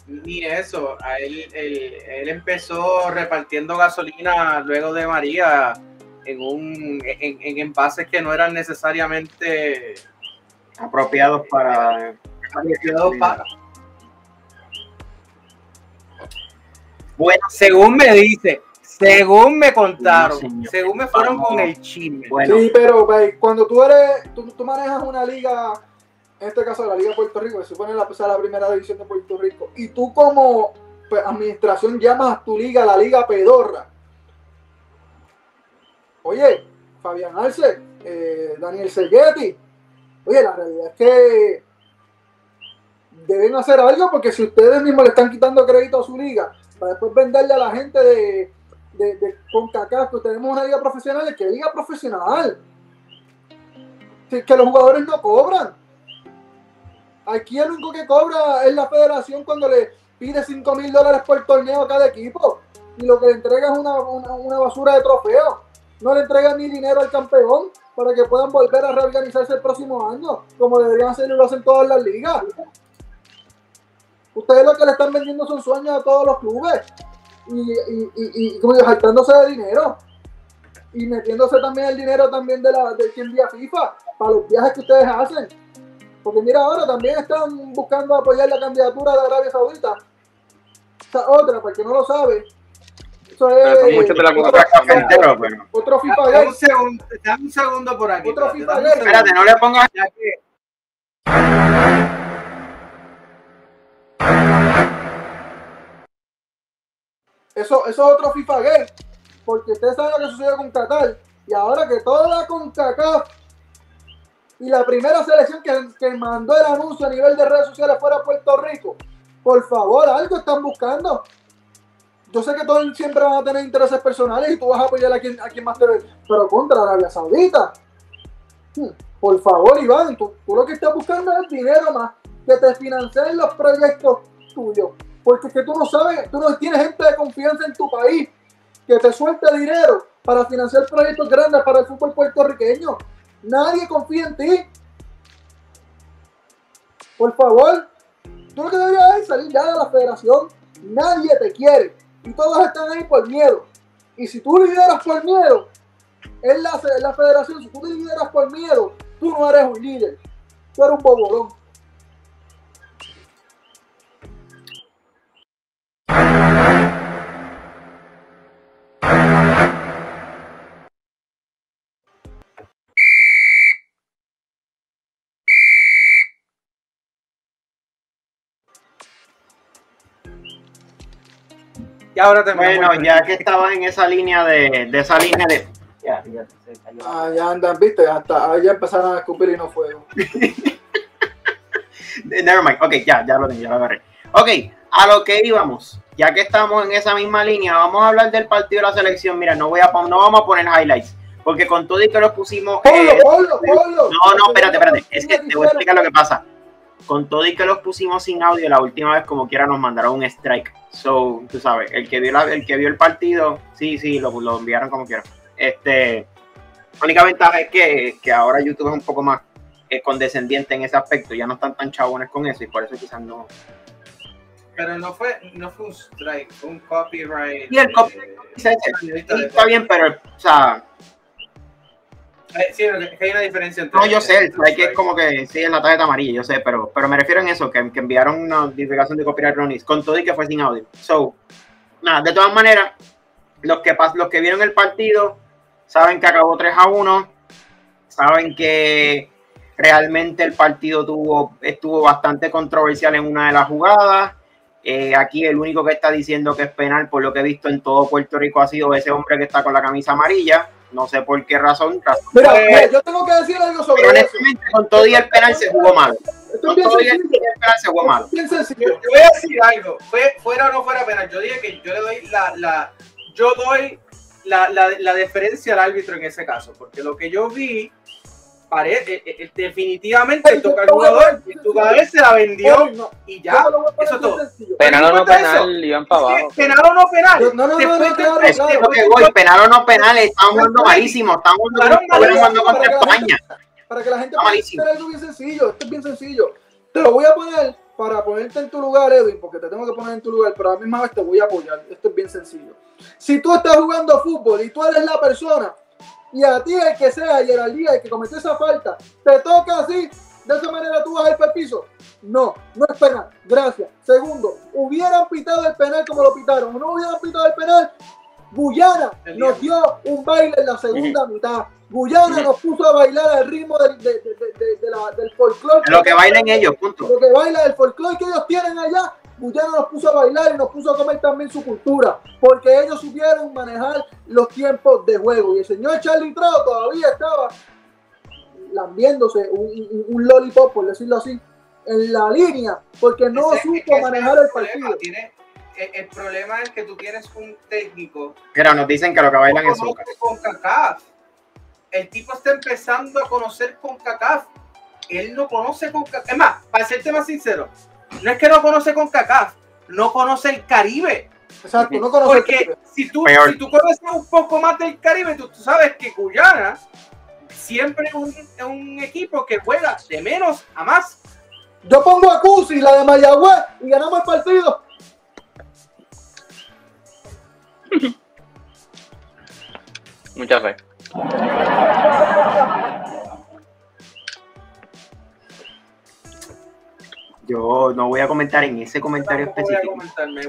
ni eso. A él, él, él empezó repartiendo gasolina luego de María en un en, en envases que no eran necesariamente Apropiados para. apropiados para. Bueno, Según me dice, según me contaron, No, según me fueron con el chisme. bueno. Sí, pero ve, cuando tú eres, tú, tú manejas una liga, en este caso la Liga de Puerto Rico, que se supone la, pues, la primera división de Puerto Rico, y tú como pues, administración llamas a tu liga la Liga Pedorra. Oye, Fabián Arce, eh, Daniel Seguetti, oye, la realidad es que deben hacer algo porque si ustedes mismos le están quitando crédito a su liga, para después venderle a la gente de, de, de CONCACAF, que tenemos una liga profesional, que liga profesional. Que, los jugadores no cobran. Aquí el único que cobra es la federación cuando le pide 5 mil dólares por torneo a cada equipo. Y lo que le entrega es una, una, basura de trofeos. No le entregan ni dinero al campeón para que puedan volver a reorganizarse el próximo año, como deberían hacerlo lo hacen todas las ligas. Ustedes lo que le están vendiendo son sueños a todos los clubes y, y, y, y como digo, saltándose de dinero y metiéndose también el dinero también de la de quien envía FIFA para los viajes que ustedes hacen. Porque mira, ahora también están buscando apoyar la candidatura de Arabia Saudita. Esa otra, para el que no lo sabe. Eso Pero es son muchos de la otro, Entero, pero- otro FIFA Dame un segundo, dame un segundo por aquí. Otro FIFA. Espérate, no le pongas. Ya que- Eso, eso es otro FIFA. Porque ustedes saben lo que sucedió con Qatar. Y ahora que toda la CONCACAF y la primera selección que, que mandó el anuncio a nivel de redes sociales fuera Puerto Rico, por favor, algo están buscando. Yo sé que todos siempre van a tener intereses personales y tú vas a apoyar a quien, a quien más te ve, pero contra Arabia Saudita. Hmm, Por favor, Iván, tú, tú lo que estás buscando es dinero más que te financien los proyectos tuyos. Porque es que tú no sabes, tú no tienes gente de confianza en tu país que te suelte dinero para financiar proyectos grandes para el fútbol puertorriqueño. Nadie confía en ti. Por favor, tú lo que deberías es salir ya de la federación. Nadie te quiere. Y todos están ahí por miedo. Y si tú lideras por miedo, en la, en la federación, si tú lideras por miedo, tú no eres un líder. Tú eres un bobolón. Y ahora te Bueno, ya que estabas en esa línea de, de esa línea de. Ya, ya se cayó. Ah, ya andan, viste, hasta ya empezaron a escupir y no fuego. Never mind. Ok, ya, ya lo tengo, ya lo agarré. Ok, a lo que íbamos. Ya que estamos en esa misma línea, vamos a hablar del partido de la selección. Mira, no voy a no vamos a poner highlights. Porque con todo y que los pusimos. Ponlo, eh, ponlo, ponlo. no, no, espérate, espérate. Es que te voy a explicar lo que pasa. Con todo y que los pusimos sin audio, la última vez como quiera nos mandaron un strike. So, tú sabes, el que vio, la- el, que vio el partido, sí, sí, lo, lo enviaron como quiera. Este, la única ventaja es que, que ahora YouTube es un poco más eh, condescendiente en ese aspecto. Ya no están tan chabones con eso y por eso quizás no. Pero no fue, no fue un strike, fue un copyright. Y el copyright eh, de- está bien, pero, o sea, Sí, que- hay una diferencia entre. no, yo sé, hay que es como que sí, en la tarjeta amarilla, yo sé, pero, pero me refiero en eso, que, que enviaron una notificación de copyright Ronis con todo y que fue sin audio. So, nada, de todas maneras, los que, los que vieron el partido saben que acabó 3 a 1, saben que realmente el partido tuvo, estuvo bastante controversial en una de las jugadas. Eh, aquí el único que está diciendo que es penal, por lo que he visto en todo Puerto Rico, ha sido ese hombre que está con la camisa amarilla. No sé por qué razón. razón Mira, fue- mira, yo tengo que decir algo pero sobre eso. honestamente, con todo y el penal se jugó mal. Esto es Con todo y el penal se jugó mal. Yo, yo voy a decir algo, fue, fuera o no fuera penal, yo dije que yo le doy la, la yo doy la, la, la deferencia al árbitro en ese caso, porque lo que yo vi parece, eh, eh, definitivamente toca al jugador, el jugador se la vendió No, y ya. eso es todo. Penal o no penal, iban para abajo. Penal o no penal. No, no, no, no, de- claro, Es claro. lo que voy, penal o no penal, están jugando malísimo, están jugando contra España. Para que la gente Está pueda algo bien sencillo, esto es bien sencillo. Te lo voy a poner para ponerte en tu lugar, Edwin, porque te tengo que poner en tu lugar, pero a la misma vez te voy a apoyar. Esto es bien sencillo. Si tú estás jugando fútbol y tú eres la persona, y a ti el que sea, y el día el que cometió esa falta, te toca así, de esa manera tú vas a ir para el piso. No, no es penal. Gracias. Segundo, hubieran pitado el penal como lo pitaron, no hubieran pitado el penal, Guyana nos dio un baile en la segunda mitad. Guyana nos puso a bailar al ritmo del, de, de- de- la- del folclore. Lo que bailen ellos, punto. Lo que baila el folclore que ellos tienen allá. Guyana nos puso a bailar y nos puso a comer también su cultura. Porque ellos supieron manejar los tiempos de juego. Y el señor Charlie Trao todavía estaba lambiéndose un, un- un lollipop, por decirlo así, en la línea. Porque no Ese- supo es que manejar el problema, partido. tiene- el, el problema es que tú tienes un técnico Pero nos dicen que lo que bailan es con CACAF. El tipo está empezando a conocer con CACAF. Él no conoce con CACAF. Es más, para serte más sincero, no es que no conoce con CACAF, no conoce el Caribe. Exacto, no conoce el Porque si tú, Peor. si tú conoces un poco más del Caribe, tú, tú sabes que Guyana siempre es un, equipo que juega de menos a más. Yo pongo a Cusi, la de Mayagüez, y ganamos el partido. Mucha fe. Yo no voy a comentar en ese comentario a específico.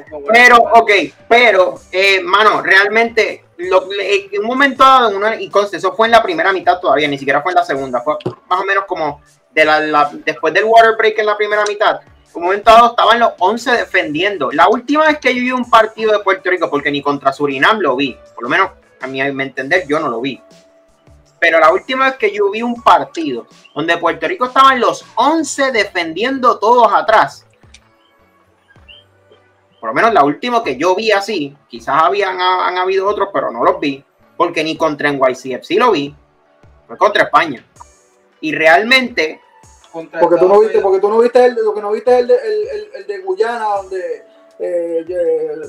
a Pero, ok, pero, eh, mano, realmente, lo, en un momento dado, en una- y conste, eso fue en la primera mitad todavía, ni siquiera fue en la segunda, fue más o menos como de la, la- después del water break en la primera mitad. En un momento dado estaban los 11 defendiendo. La última vez que yo vi un partido de Puerto Rico, porque ni contra Surinam lo vi, por lo menos a mi me entender, yo no lo vi. Pero la última vez que yo vi un partido donde Puerto Rico estaban los 11 defendiendo todos atrás, por lo menos la última que yo vi así, quizás habían han habido otros, pero no los vi, porque ni contra NYCFC lo vi, fue contra España. Y realmente, Porque tú no viste, porque tú no viste el, lo que no viste el de, el, el- el de Guyana, donde eh,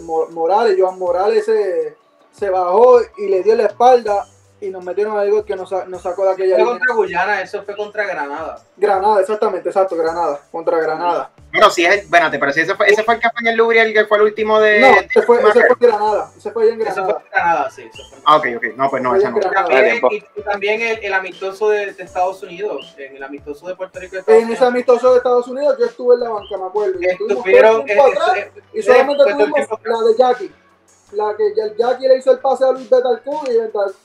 Mo- Morales, Joan Morales se, se bajó y le dio la espalda y nos metieron algo que nos, sa- nos sacó de aquella Fue línea. contra Guyana, eso fue contra Granada. Granada, exactamente, exacto, Granada, contra Granada. bueno, sí es el, espérate, pero si ese fue, ese fue el que fue en el Louvre, el que fue el último de. No, de- ese fue, ese fue Granada, ese fue en Eso fue Granada. en Granada, sí. Eso fue en Ah, ok, ok, no, pues no, esa no. También, tiempo. y, también el, el amistoso de, de Estados Unidos, en el amistoso de Puerto Rico. Estados En ese amistoso de Estados Unidos yo estuve en la banca, me acuerdo. Y Estuvieron, el tiempo eh, eh, y solamente tuvimos la de Jackie. La que el Jackie le hizo el pase a Luis Betancourt y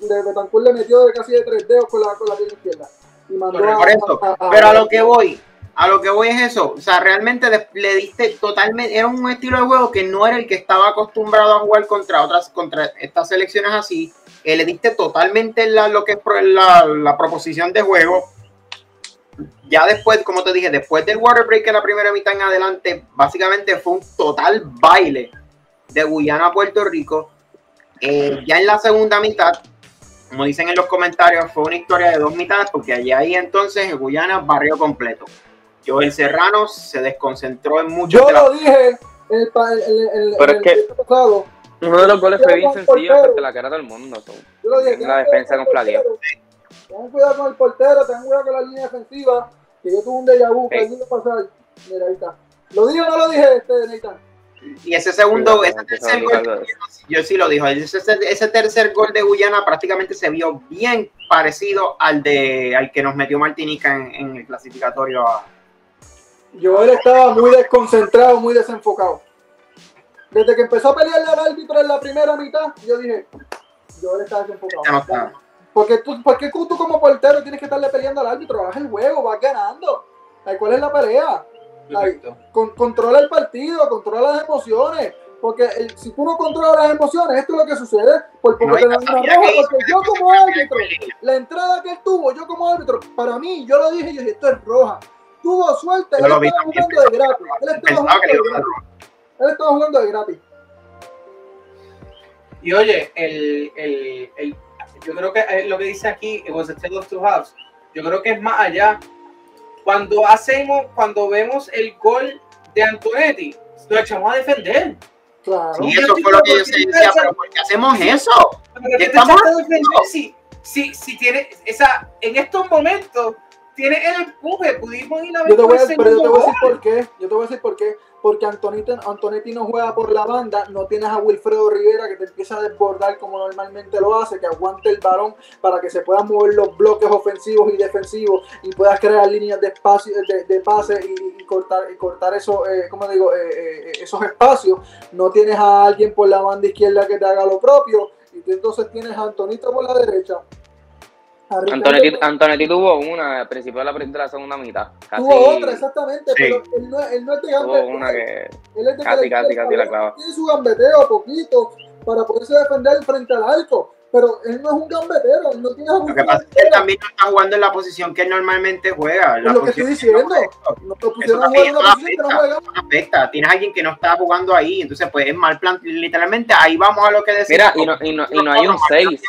Betancourt- le metió de casi de tres dedos con la, con la pierna izquierda. Y mandó a, Por eso, a- a- pero a lo que voy, a lo que voy es eso. O sea, realmente le diste totalmente, era un estilo de juego que no era el que estaba acostumbrado a jugar contra otras, contra estas selecciones así. Eh, le diste totalmente la, lo que es la, la proposición de juego. Ya después, como te dije, después del water break en la primera mitad en adelante, básicamente fue un total baile de Guyana a Puerto Rico. Eh, ya en la segunda mitad, como dicen en los comentarios, fue una historia de dos mitades porque allí ahí entonces Guyana barrio completo. Joel Serrano se desconcentró en muchos Yo lo dije en el, en- Pero es que- el pasado. Uno de los goles fue bien sencillo frente a la cara de todo el mundo. so. Yo lo dije. La tengan defensa cuidado con Flavia. el portero, Tengan cuidado con el portero, tengan cuidado con la línea defensiva. Que yo tuve un déjà vu que Sí. el pasar. Mira, ahí está. ¿Lo dije o no lo dije, este, Nathan? Y ese segundo, Sí, ese tercer gol, yo sí lo dijo, ese, ese tercer gol de Guyana prácticamente se vio bien parecido al de al que nos metió Martinica en, en el clasificatorio a, Joel estaba muy desconcentrado, muy desenfocado. Desde que empezó a pelearle al árbitro en la primera mitad, yo dije, Joel está desenfocado. Ya no está. Porque tú, porque tú como portero tienes que estarle peleando al árbitro, haz el juego, vas ganando. ¿Cuál es la pelea? Ay, con- controla el partido, controla las emociones. Porque el- si tú no controlas las emociones, esto es lo que sucede. Por poco No, te dan una roja, porque que yo como árbitro, la entrada que él tuvo, yo como árbitro, para mí, yo lo dije, yo dije, esto es roja. Tuvo suerte, él estaba jugando de gratis. Él estaba jugando de gratis. Él estaba jugando de gratis. Y oye, el, el, el, yo creo que lo que dice aquí, it was a tale of two halves. Yo creo que es más allá. Cuando hacemos, cuando vemos el gol de Antonetti, lo echamos a defender. Claro. Sí, eso fue lo que yo decía, pero ¿por qué hacemos eso? ¿qué te Estamos defender si, si, si tiene esa, en estos momentos tiene el empuje, pudimos ir a ver Yo te voy a, pero yo te voy a decir por qué. Yo te voy a decir por qué. Porque Antonetti, Antonetti no juega por la banda, no tienes a Wilfredo Rivera que te empieza a desbordar como normalmente lo hace, que aguante el balón para que se puedan mover los bloques ofensivos y defensivos y puedas crear líneas de espacio, de, de pase y, y cortar y cortar eso, eh, ¿cómo digo? Eh, eh, esos espacios. No tienes a alguien por la banda izquierda que te haga lo propio y entonces tienes a Antonito por la derecha. Antonetti, Antonetti tuvo una al principio de la, de la segunda mitad. Casi, Tuvo otra, exactamente, Sí. pero él no, él no es de tuvo gambeteo. una que. Él es de casi, que casi, casi la clava. Tiene su gambeteo poquito para poderse defender frente al arco, pero él no es un gambetero, él no tiene Lo que pasa es que él también no está jugando en la posición que él normalmente juega. La lo que estoy diciendo. no lo pusieron a jugar en eso posición que no afecta. juega. afecta. Tienes a alguien que no está jugando ahí, entonces pues es mal plan. Literalmente ahí vamos a lo que decía. Mira, y no, y no, y no hay un 6.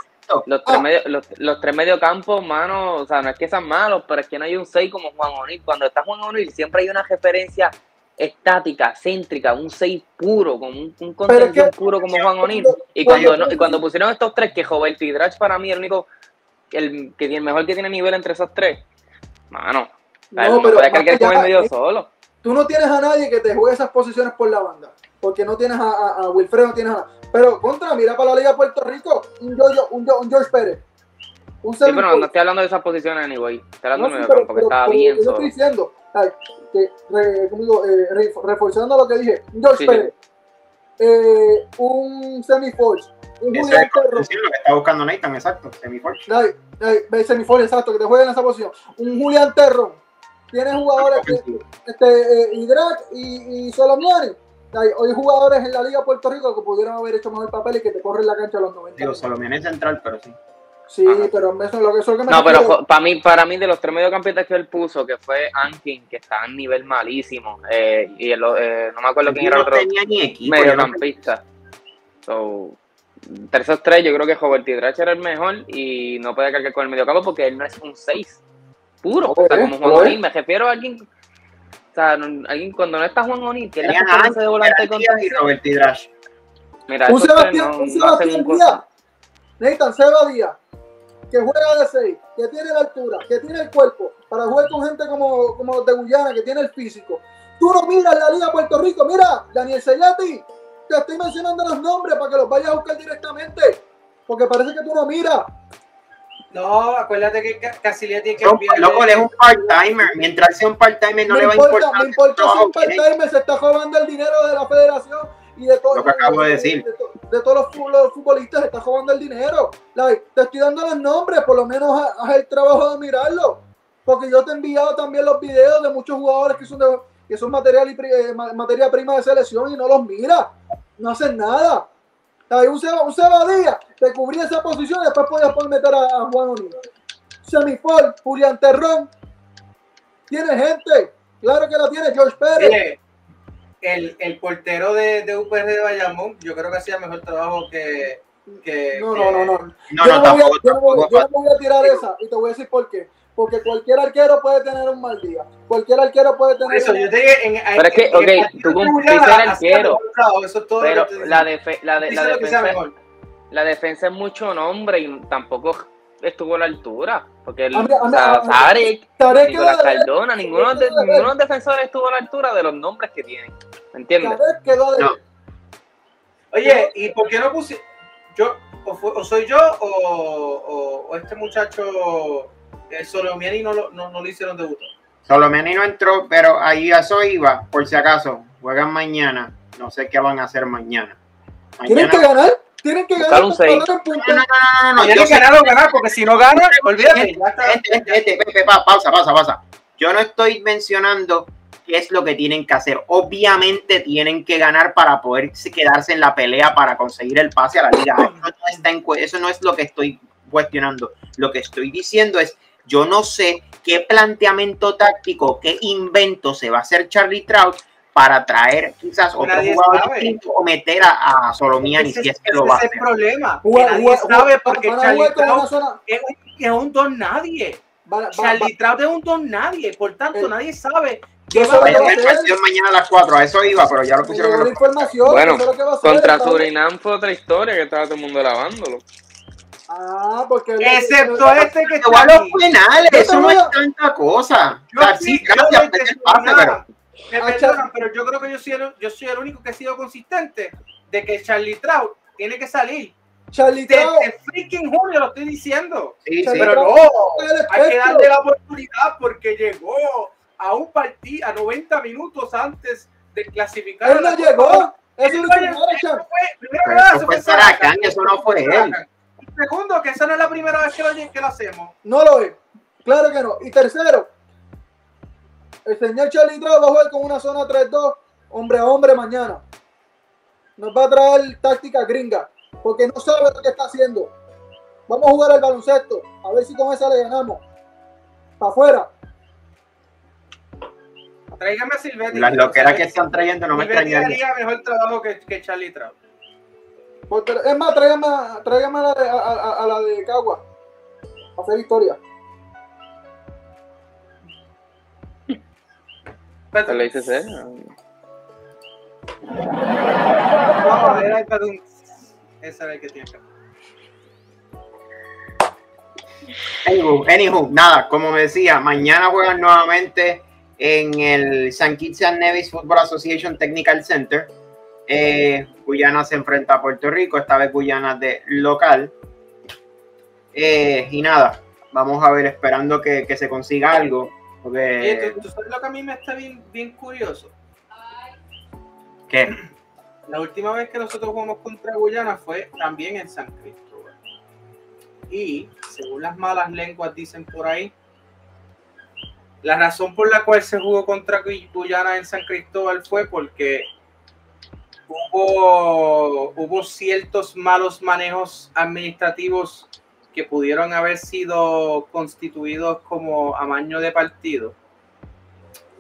Los tres, Ah. medio, los, los tres mediocampos, mano, o sea, no es que sean malos, pero es que no hay un 6 como Juan O'Neill. Cuando está Juan O'Neill siempre hay una referencia estática, céntrica, un 6 puro, como un, un contención puro como Juan O'Neill. Y cuando- no- y cuando pusieron estos tres, que Roberto y Drach para mí el único, el que el mejor que tiene nivel entre esos tres, mano, No, pero puede cargar con el medio eh, solo. Tú no tienes a nadie que te juegue esas posiciones por la banda, porque no tienes a, a, a Wilfredo, no tienes a Pero contra, mira para la Liga de Puerto Rico, un, Yoyo- un, Yo- un George Pérez. Un Sí, pero no estoy hablando de esas posiciones, anyway. Estoy hablando No, de sí, medio pero- campo, que pero- estaba pero bien yo estoy diciendo, ay, que, re- digo, eh, re- reforzando lo que dije, un George Sí, sí. Pérez, eh, un semiforce, un Eso Julián es Terro, decir, lo que está buscando Nathan, exacto. Ve, semiforce, exacto, que te jueguen en esa posición, un Julián Terro, tienes jugadores que, este, eh, Idrac y, y hay, hay jugadores en la Liga Puerto Rico que pudieran haber hecho mejor papel y que te corren la cancha a los 90. Digo, solo viene central, pero sí. Sí, Ajá. pero eso es lo que, eso es lo que me No, pero para mí, para mí, de los tres mediocampistas que él puso, que fue Ankin, que está en nivel malísimo, eh, y el, eh, no me acuerdo quién era el no otro tenía ni equipo. yo no- mediocampista. So, entre esos tres, yo creo que Robert Drach era el mejor y no puede cargar con el mediocampo porque él no es un 6 puro. O sea, como. O'Neill, me refiero a alguien. O sea, no- alguien cuando no está Juan la Tenían a referencia de volante Díaz y. Robert Hidrash. Mira, un Sebastián, no, un Sebastián Díaz, Nathan Seba Díaz, que juega de 6, que tiene la altura, que tiene el cuerpo, para jugar con gente como, como los de Guyana, que tiene el físico. Tú no miras la Liga Puerto Rico, mira, Daniel Sellati, te estoy mencionando los nombres para que los vayas a buscar directamente, porque parece que tú no miras. No, acuérdate que Ca- Casillas tiene que enviarle- loco, él es un part-timer. Mientras sea un part-timer, no le va a importa, importar. me importa si trabajo un part-timer se está robando el dinero de la federación y de todos Lo que acabo de decir. de, to- de todos los, fu- los futbolistas se está robando el dinero. Like, te estoy dando los nombres, por lo menos haz, haz el trabajo de mirarlo. Porque yo te he enviado también los videos de muchos jugadores que son de, que son material y eh, ma- materia prima de selección y no los mira. No hacen nada. Un, Seba, un Seba Díaz te cubría esa posición y después podías poder meter a, a Juan O'Neill. Semifol, Julián Terrón. Tiene gente. Claro que la tiene George Pérez. El, el portero de, de UPR de Bayamón, yo creo que hacía mejor trabajo que. que No, no, no, no. No, yo, no, no voy a, tampoco. yo no voy- tampoco yo no me voy a tirar esa y te voy a decir por qué. Porque cualquier arquero puede tener un mal día. Cualquier arquero puede Por tener. eso yo te dije. En, Pero es que, en- ok, tú cumpliste el arquero. mejor trabajo, Eso es todo Pero la, defe- de- defensa, mejor. la defensa es mucho nombre y tampoco estuvo a la altura. Porque el, a mí- o sea, a mí- Tarek, Tarek Nicolás quedó de- Cardona, ninguno de, ninguno de los defensores estuvo a la altura de los nombres que tienen. ¿Me entiendes? Tarek quedó de- No. Oye, ¿y por qué no puse yo o, fue- o soy yo o, o- o este muchacho Solomiani no lo, no, no lo hicieron debutar? Solomeni no entró, pero ahí a eso iba, por si acaso. Juegan mañana. No sé qué van a hacer mañana. Tienen que Mañana. ganar. Tienen que ganar. un seis. No, no, no, no, no, Tienen que ganar o ganar, porque si no ganan, olvídate. Gente, gente, Pepe, pa- pausa, pausa, pausa. Yo no estoy mencionando qué es lo que tienen que hacer. Obviamente tienen que ganar para poder quedarse en la pelea para conseguir el pase a la liga. Eso no, está en eso no es lo que estoy cuestionando. Lo que estoy diciendo es, yo no sé qué planteamiento táctico, qué invento se va a hacer Charlie Trout para traer quizás otro Nadie jugador distinto o meter a, a Solomiani Ese, si es que ese lo va a es el hacer. problema. que Jugar- nadie jugar- sabe jugar- porque Charlie Trout zona- es un, es un don nadie. Charlie Trout es un don nadie, por tanto, Eh, nadie sabe yo va a hacer. mañana a las 4, a eso iba, pero ya lo pusieron llegó en la los- información. Bueno, hacer, Contra Surinam fue otra historia que estaba todo el mundo lavándolo. Ah, porque. Excepto este que está los aquí. penales, eso no es a- tanta cosa. Yo O sea, sí, sí, yo gracias doy por el testimonio. pase, pero Me Ah, perdonan, Char- pero yo creo que yo soy, el, yo soy el único que he sido consistente de que Charlie Trout tiene que salir. Charlie Trout. Desde freaking junio lo estoy diciendo. sí, Pero no, hay que darle la oportunidad porque llegó a un partido a 90 minutos antes de clasificar. Él a no llegó. Eso Marshall. fue- eso Saracán. eso no fue él. Segundo, que esa no es la primera vez que lo, que lo hacemos. No lo es. Claro que no. Y tercero, el señor Charlie Trout va a jugar con una zona 3-2, hombre a hombre mañana. Nos va a traer táctica gringa, porque no sabe lo que está haciendo. Vamos a jugar al baloncesto, a ver si con esa le ganamos. Para afuera. Tráigame a Silvetti. Las loqueras que están trayendo no me Silvetti extrañaría. haría mejor trabajo que, que Charlie Trout. Porque- Es más, tráigame, a- tráigame a, la de, a, a- a la de Cagua. A hacer historia. ¿Qué le dices eh? No, era el padum. Ese era el que tiene que Anywho, anywho, nada, como me decía, mañana juegan nuevamente en el San Kitts and Nevis Football Association Technical Center. Eh, Guyana se enfrenta a Puerto Rico, esta vez Guyana de local. Eh, y nada, vamos a ver, esperando que, que se consiga algo. Porque, ¿tú, tú sabes lo que a mí me está bien, bien curioso? ¿qué? La última vez que nosotros jugamos contra Guyana fue también en San Cristóbal. Y según las malas lenguas dicen por ahí, la razón por la cual se jugó contra Guy- Guyana en San Cristóbal fue porque hubo, hubo ciertos malos manejos administrativos que pudieron haber sido constituidos como amaño de partido.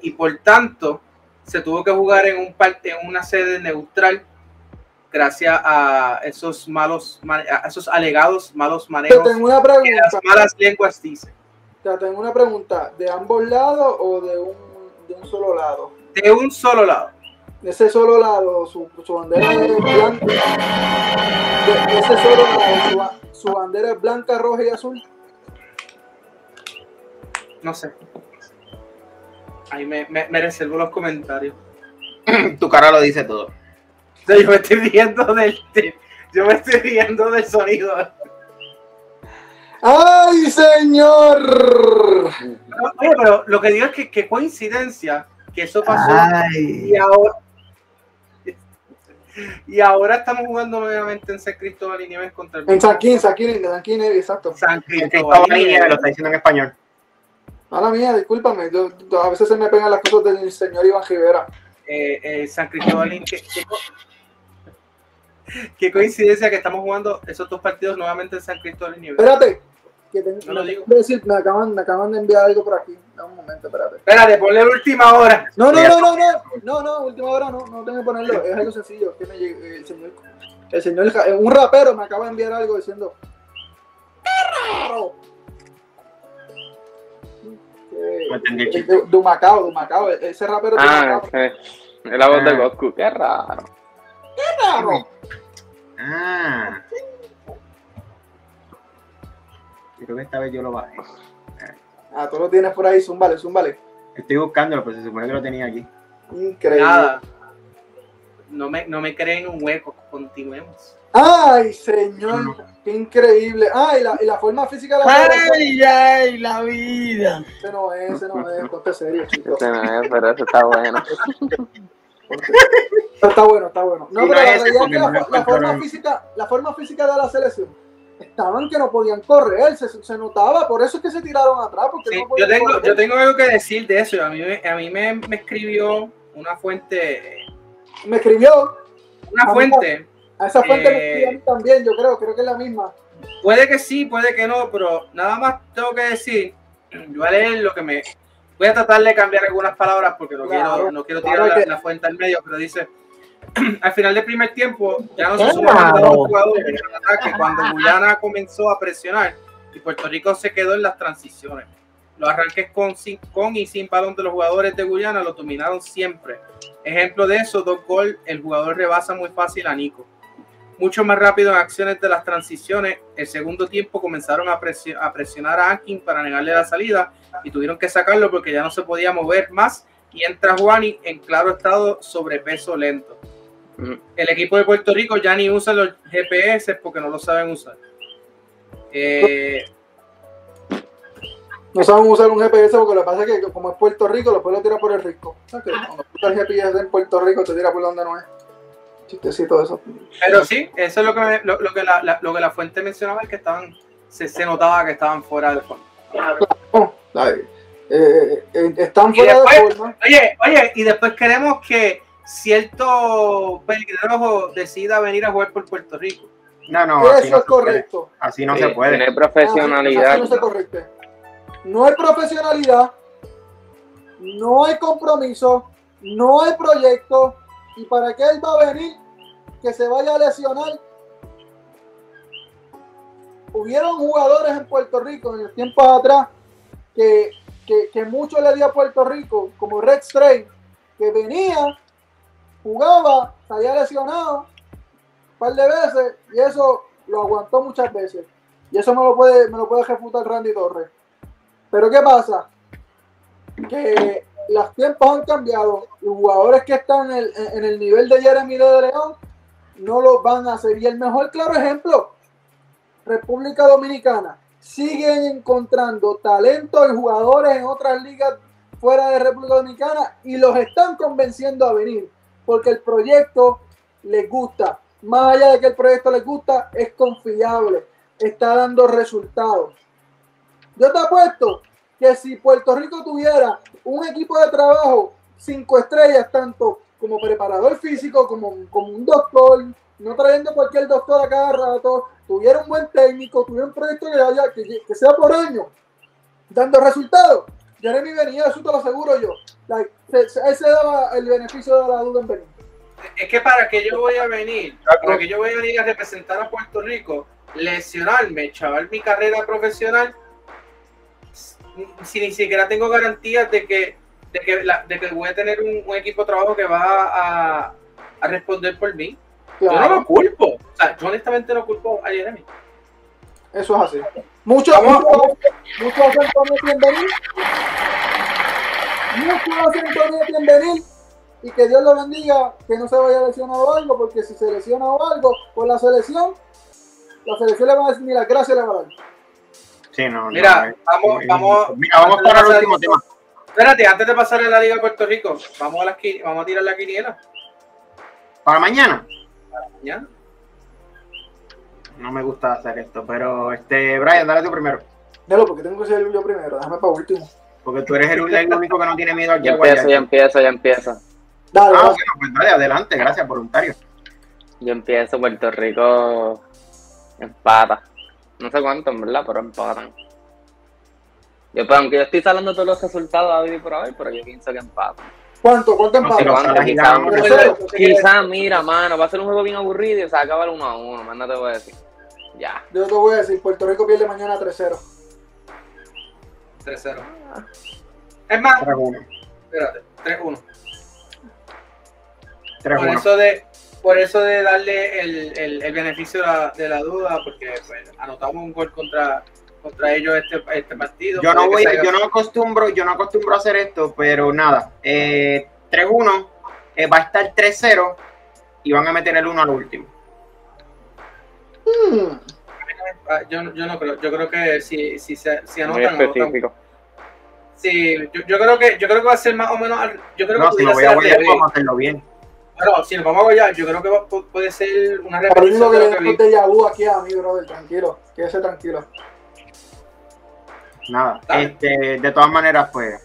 Y por tanto, se tuvo que jugar en, un par- en una sede neutral gracias a esos malos, ma- a esos alegados malos Te manejos tengo una que las pregunta. malas lenguas dicen. Te tengo una pregunta. ¿De ambos lados o de un, de un solo lado? De un solo lado. Ese solo lado, su, su bandera es blanca. De, de ese solo lado, su, su bandera es blanca, roja y azul. No sé. Ahí me, me, me reservo los comentarios. Tu cara lo dice todo. O sea, yo me estoy riendo del, de- yo me estoy riendo del sonido. ¡Ay, señor! Oye, pero lo que digo es que qué coincidencia que eso pasó Ay. y ahora y ahora estamos jugando nuevamente en San Cristóbal y Nieves contra el En Sanquín, Sanquín, Sanquín, exacto. San Cristóbal y Nieves lo está diciendo en español. Mala mía, discúlpame. Yo, yo- a veces se me pegan las cosas del señor Iván Rivera. Eh, eh, San Cristóbal y qué, qué qué coincidencia que estamos jugando esos dos partidos nuevamente en San Cristóbal y Nieves. Espérate. Que tengo, No lo me, digo. tengo que decir, me, acaban, me acaban de enviar algo por aquí. Dame un momento, espérate. Espérate, ponle la última hora. No, no, no, no, no, no, no, última hora no, no tengo que ponerlo, es algo sencillo, que me llegue- el señor, el señor, ja- un rapero me acaba de enviar algo diciendo, ¡qué raro! De, de Macao, de Macao, ese rapero de Ah, Macao, eh, es la voz de Ah. Goku, qué raro. ¡qué raro! Creo que esta vez yo lo bajé. Ah, tú lo tienes por ahí, zúmbale, zúmbale. Estoy buscándolo, pero se supone que lo tenía aquí. Increíble. Nada. No me, no me creen un hueco. Continuemos. Ay, señor, qué increíble. Ah, y la, y la forma física de la federación. ay, la vida! Ese no es, ese no es, ponte serio, chicos. Ese no es, pero eso está bueno. Está bueno, está bueno. No, pero la ese, realidad es que la, la forma física, la forma física de la selección estaban que no podían correr, se, se notaba, por eso es que se tiraron atrás, porque Sí, no yo, tengo, correr. yo tengo algo que decir de eso. A mí, me- a mí me, me escribió una fuente. Me escribió, Una fuente. a esa fuente me Eh. escribió a mí también, yo creo, creo que es la misma. Puede que sí, puede que no, pero nada más tengo que decir. Yo voy a leer lo que me. Voy a tratar de cambiar algunas palabras porque no Claro, quiero, no quiero claro tirar la, que- la fuente al medio, pero dice. Al final del primer tiempo, ya no se sumaron los jugadores en ataque cuando Guyana comenzó a presionar y Puerto Rico se quedó en las transiciones. Los arranques con, sin- con y sin balón de los jugadores de Guyana los dominaron siempre. Ejemplo de eso, dos gol, el jugador rebasa muy fácil a Nico. Mucho más rápido en acciones de las transiciones. El segundo tiempo comenzaron a, a presionar a Ankin para negarle la salida y tuvieron que sacarlo porque ya no se podía mover más. Y entra Juani en claro estado sobrepeso lento. El equipo de Puerto Rico ya ni usa los GPS porque no lo saben usar. Eh, No saben usar un GPS porque lo que pasa es que como es Puerto Rico, lo puedes tirar por el rico. O sea que cuando tú el GPS en Puerto Rico te tira por donde no es. Chistecito de eso. Pero sí, eso es lo que, me- lo, lo que, la, la- lo que la fuente mencionaba, es que estaban, se, se notaba que estaban fuera de forma. Oh, ay, eh, eh, están fuera de después- forma. Oye, oye, y después queremos que cierto pelirrojo decida venir a jugar por Puerto Rico. No, no, así Eso no es se puede. correcto. Así no Sí, se puede. Tiene Así- profesionalidad. así no se correcte. No hay profesionalidad, no hay compromiso, no hay proyecto. ¿Y para qué él va a venir? Que se vaya a lesionar. Hubieron jugadores en Puerto Rico en el tiempo atrás que, que, que mucho le dio a Puerto Rico, como Red Stray, que venía, jugaba, salía lesionado un par de veces y eso lo aguantó muchas veces. Y eso me lo puede, me lo puede refutar Randy Torres. Pero ¿qué pasa? Que los tiempos han cambiado. Los jugadores que están en el, en el nivel de Jeremy de León no lo van a hacer. Y el mejor claro ejemplo, República Dominicana. Siguen encontrando talento y jugadores en otras ligas fuera de República Dominicana y los están convenciendo a venir porque el proyecto les gusta. Más allá de que el proyecto les gusta, es confiable, está dando resultados. Yo te apuesto que si Puerto Rico tuviera un equipo de trabajo cinco estrellas, tanto como preparador físico, como, como un doctor, no trayendo cualquier doctor a cada rato, tuviera un buen técnico, tuviera un proyecto que, haya, que, que sea por año, dando resultados. Jeremy venía, eso te lo aseguro yo. Like, se- se- él se daba el beneficio de la duda en venir. Es que para que yo voy a venir, para que yo voy a venir a representar a Puerto Rico, lesionarme, chaval, mi carrera profesional, si ni siquiera tengo garantías de que, de que, la- de que voy a tener un, un equipo de trabajo que va a, a responder por mí. Yo no lo culpo. O sea, yo honestamente no culpo a Jeremy. eso es así. Muchos, muchos hacen Tony en venir. Muchos hacen Tony en venir. Y que Dios lo bendiga, que no se vaya lesionado o algo, porque si se lesiona o algo con la selección, la selección le va a decir ni la gracia le va a dar. Sí, no, no, Mira, eh, vamos, vamos. Mira, vamos para el último tema. Espérate, antes de pasar a la Liga de Puerto Rico, vamos a, las, vamos a tirar la quiniela. Para mañana. ¿ya? No me gusta hacer esto, pero este, Brian, dale tú primero. Delo, porque tengo que ser yo primero, déjame para último. Porque tú eres el, único que no tiene miedo aquí Ya empieza, ya empieza, ya empieza. Dale, Ah, dale. bueno, pues dale, adelante, gracias, voluntario. Yo empiezo, Puerto Rico empata. No sé cuánto, en verdad, pero empatan. Yo, pues, aunque yo estoy saliendo todos los resultados a vivir por ahí, pero yo pienso que empatan. ¿Cuánto? ¿Cuánto No, empate? lo ¿Cuánto? Quizá, no mira, mano, va a ser un juego bien aburrido y se va a acabar 1 a 1, más no te voy a decir. Ya. Yo te voy a decir, Puerto Rico pierde mañana 3-0. 3-0. Es más, 3-1. espérate, 3-1. Por 3-1. eso de, por eso de darle el, el, el beneficio de la, de la duda, porque pues, anotamos un gol contra, contra ellos este, este partido. Yo no que voy, yo no acostumbro, yo no acostumbro a hacer esto, pero nada. Eh, 3-1, eh, va a estar 3-0 y van a meter el 1 al último. Hmm. Ah, yo, no- yo no creo, yo creo que si, si, se, si Muy anotan, anotan. específico. Sí, yo, yo creo que yo creo que va a ser más o menos, al- yo creo No, que si lo voy a revés. vamos a hacerlo bien. Bueno, si nos vamos a Guayar, yo creo que va- pu- puede ser una Pero lo repetición que de le lo que den vi. de Yahoo aquí a mí, brother, tranquilo. Quédese tranquilo. Nada. Dale. Este, de todas maneras, pues.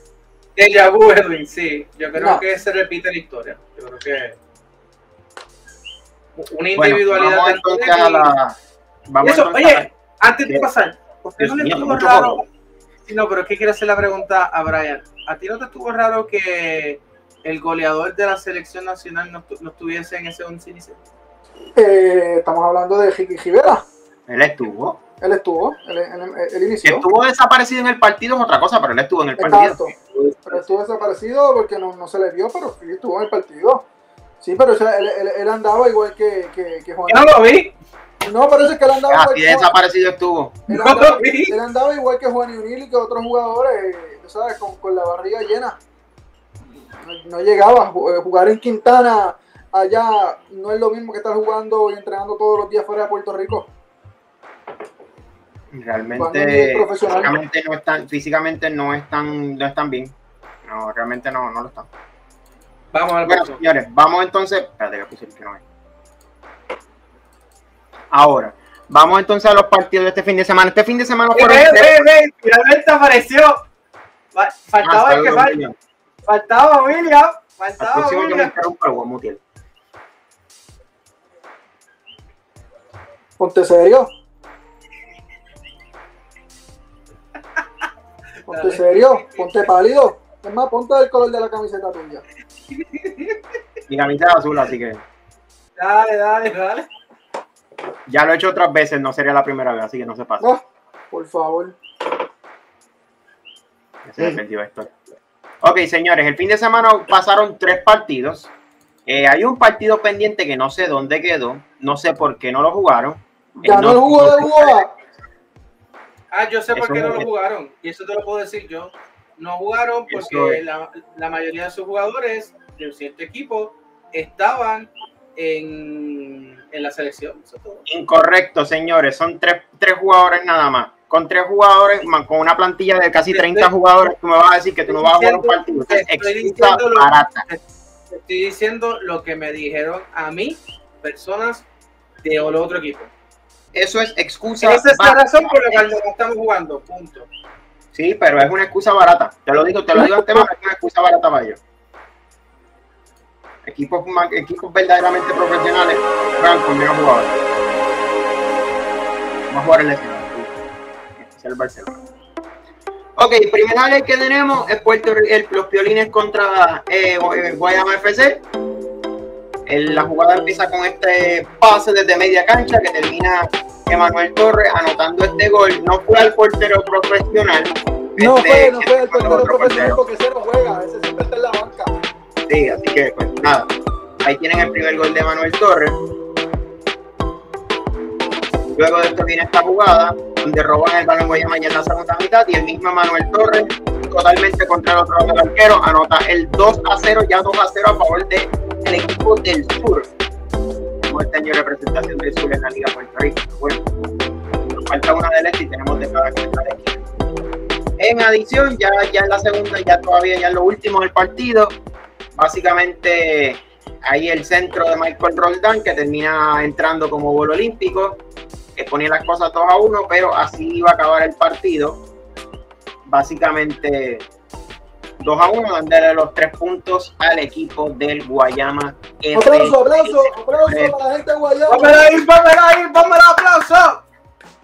Deja vu, Edwin, sí. Yo creo No. que se repite la historia. Yo creo que una Bueno, individualidad vamos del entonces a la. Vamos eso, entonces a- oye, antes de pasar, ¿por qué no le estuvo raro? No, pero es que quiero hacer la pregunta a Brian. ¿A ti no te estuvo raro que el goleador de la selección nacional no, no estuviese en ese once inicial? Eh, estamos hablando de Ricky Rivera. Él estuvo. Él estuvo, él, él- él Que inició. estuvo desaparecido en el partido es otra cosa, pero él estuvo en el partido. Exacto. Pero estuvo desaparecido porque no, no se le vio, pero sí estuvo en el partido. Sí, pero o sea, él, él- él andaba igual que, que, que Juan. Yo no lo vi. No, parece que él andaba igual Así desaparecido estuvo. Él No andaba, lo vi. él andaba igual que Juan Unil y que otros jugadores, ¿sabes? Con, con la barriga llena. No, no llegaba. Eh, Jugar en Quintana allá no es lo mismo que estar jugando y entrenando todos los días fuera de Puerto Rico. Realmente físicamente no están, físicamente no están, no están bien. No, realmente no, no lo están. Vamos al Bueno, próximo. señores, vamos entonces. Espérate, que puse el que no es. Ahora, vamos entonces a los partidos de este fin de semana. Este fin de semana fueron ve, tres- ve, finalmente apareció. Fa- Faltaba Ah, el que saludos, fal- William. faltaba William. Al Faltaba William. Ponte serio. Ponte serio. Ponte pálido. Es más, ponte el color de la camiseta tuya. Mi camisa es azul, así que Dale, dale, dale. ya lo he hecho otras veces, no sería la primera vez, así que no se pasa. Ah, por favor. Ya se esto. Ok, señores, el fin de semana pasaron tres partidos. Eh, hay un partido pendiente que no sé dónde quedó, no sé por qué no lo jugaron. Eh, Ganó no- no de Boa. Ah, yo sé por qué no lo jugaron. Y eso te lo puedo decir yo. No jugaron porque es. la, la mayoría de sus jugadores de un cierto equipo estaban en, en la selección. Eso es todo. Incorrecto, señores, son tres, tres jugadores nada más. Con tres jugadores, con una plantilla de casi 30 jugadores, tú me vas a decir que tú no vas a jugar un partido. Estoy diciendo lo- barata. Te Estoy diciendo lo que me dijeron a mí, personas de otro equipo. Eso es excusa Esa es la razón por la cual no estamos jugando. Punto. Sí, pero es una excusa barata. Te lo digo, te lo digo antemano, es una excusa barata para ellos. Equipos, equipos verdaderamente profesionales juegan con menos jugadores. Vamos a jugar el escenario. Es el Barcelona. Ok, primer highlight que tenemos es Puerto el- los piolines contra eh, Guayama FC. El- la jugada empieza con este pase desde media cancha que termina Emanuel Torres anotando este gol. No fue al portero profesional. No Este, fue, no fue fue portero profesional portero. porque ese no juega, ese siempre está en la banca. Sí, así que pues nada. Ahí tienen el primer gol de Manuel Torres. Luego de esto viene esta jugada donde roban el balón Guayama ya en la segunda mitad y el mismo Manuel Torres, totalmente contra el otro lado del arquero, anota el 2 a 0, ya 2 a 0 a favor del equipo del sur. Tenemos este año de representación del sur en la Liga Puerto Rico. Bueno, nos falta una del este y tenemos de cada quien de. En adición, ya, ya en la segunda, ya todavía ya en lo último del partido, básicamente ahí el centro de Michael Roldán que termina entrando como gol olímpico, ponía las cosas 2 a 1, pero así iba a acabar el partido. Básicamente 2 a 1, dándole los tres puntos al equipo del Guayama. Aplauso, aplauso, aplauso para la gente de Guayama. ¡Pónmela ahí, pónmela ahí, pónmela aplauso!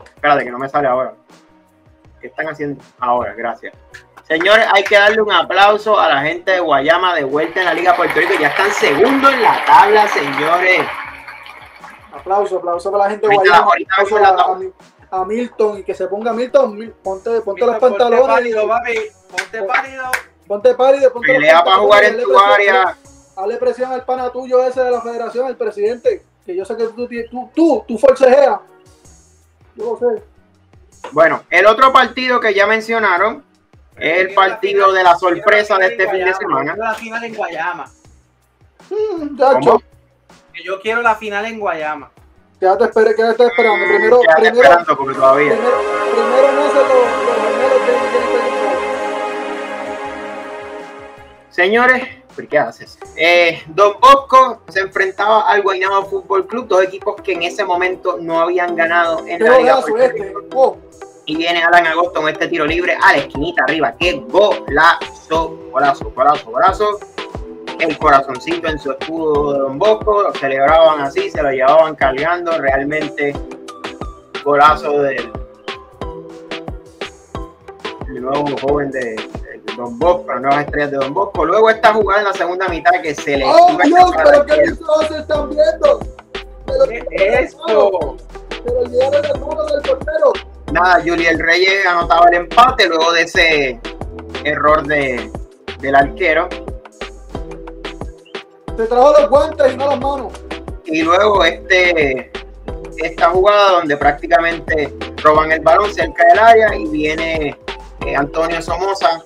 Espérate, que no me sale ahora. ¿Qué están haciendo ahora? Gracias. Señores, hay que darle un aplauso a la gente de Guayama de vuelta en la Liga Puerto Rico. Ya están segundo en la tabla, señores. Aplauso, aplauso para la gente de Ahorita- Guayama. ahorita Aplauso a, a a Milton y que se ponga Milton. Mil- Ponte, ponte los Ponte pantalones. pálido, y- papi. Ponte pálido. Ponte pálido, ponte los Pelea para pantalones, jugar en hazle tu presión, área. Hazle presión al pana tuyo ese de la federación, el presidente. Que yo sé que tú, tú, tú, tú forcejeas. Yo lo sé. Bueno, el otro partido que ya mencionaron es el partido de la sorpresa de este fin de semana. La final en Guayama. Mm, ¿Cómo? Yo quiero la final en Guayama. quédate, espere, quédate esperando. Primero, Quédate primero, esperando porque todavía. primero, primero los, los gemelos de. Señores, ¿por qué haces? Eh, Don Bosco se enfrentaba al Guaynabo Fútbol Club, dos equipos que en ese momento no habían ganado en Qué la Liga este. Oh, Y viene Alan Agosto con este tiro libre a la esquinita arriba. ¡Qué golazo! Golazo, golazo, golazo. El corazoncito en su escudo de Don Bosco. Lo celebraban así, se lo llevaban cargando. Realmente golazo del, del nuevo joven de, de Don Bosco, las nuevas estrellas de Don Bosco. Luego esta jugada en la segunda mitad que se le oh Dios, pero qué se están viendo. Pero ¿Qué es esto? Se olvidaron el del portero. Nada, Juliel Reyes anotaba el empate luego de ese error de, del arquero. Se trajo los guantes y no las manos. Y luego este esta jugada donde prácticamente roban el balón cerca del área y viene eh, Antonio Somoza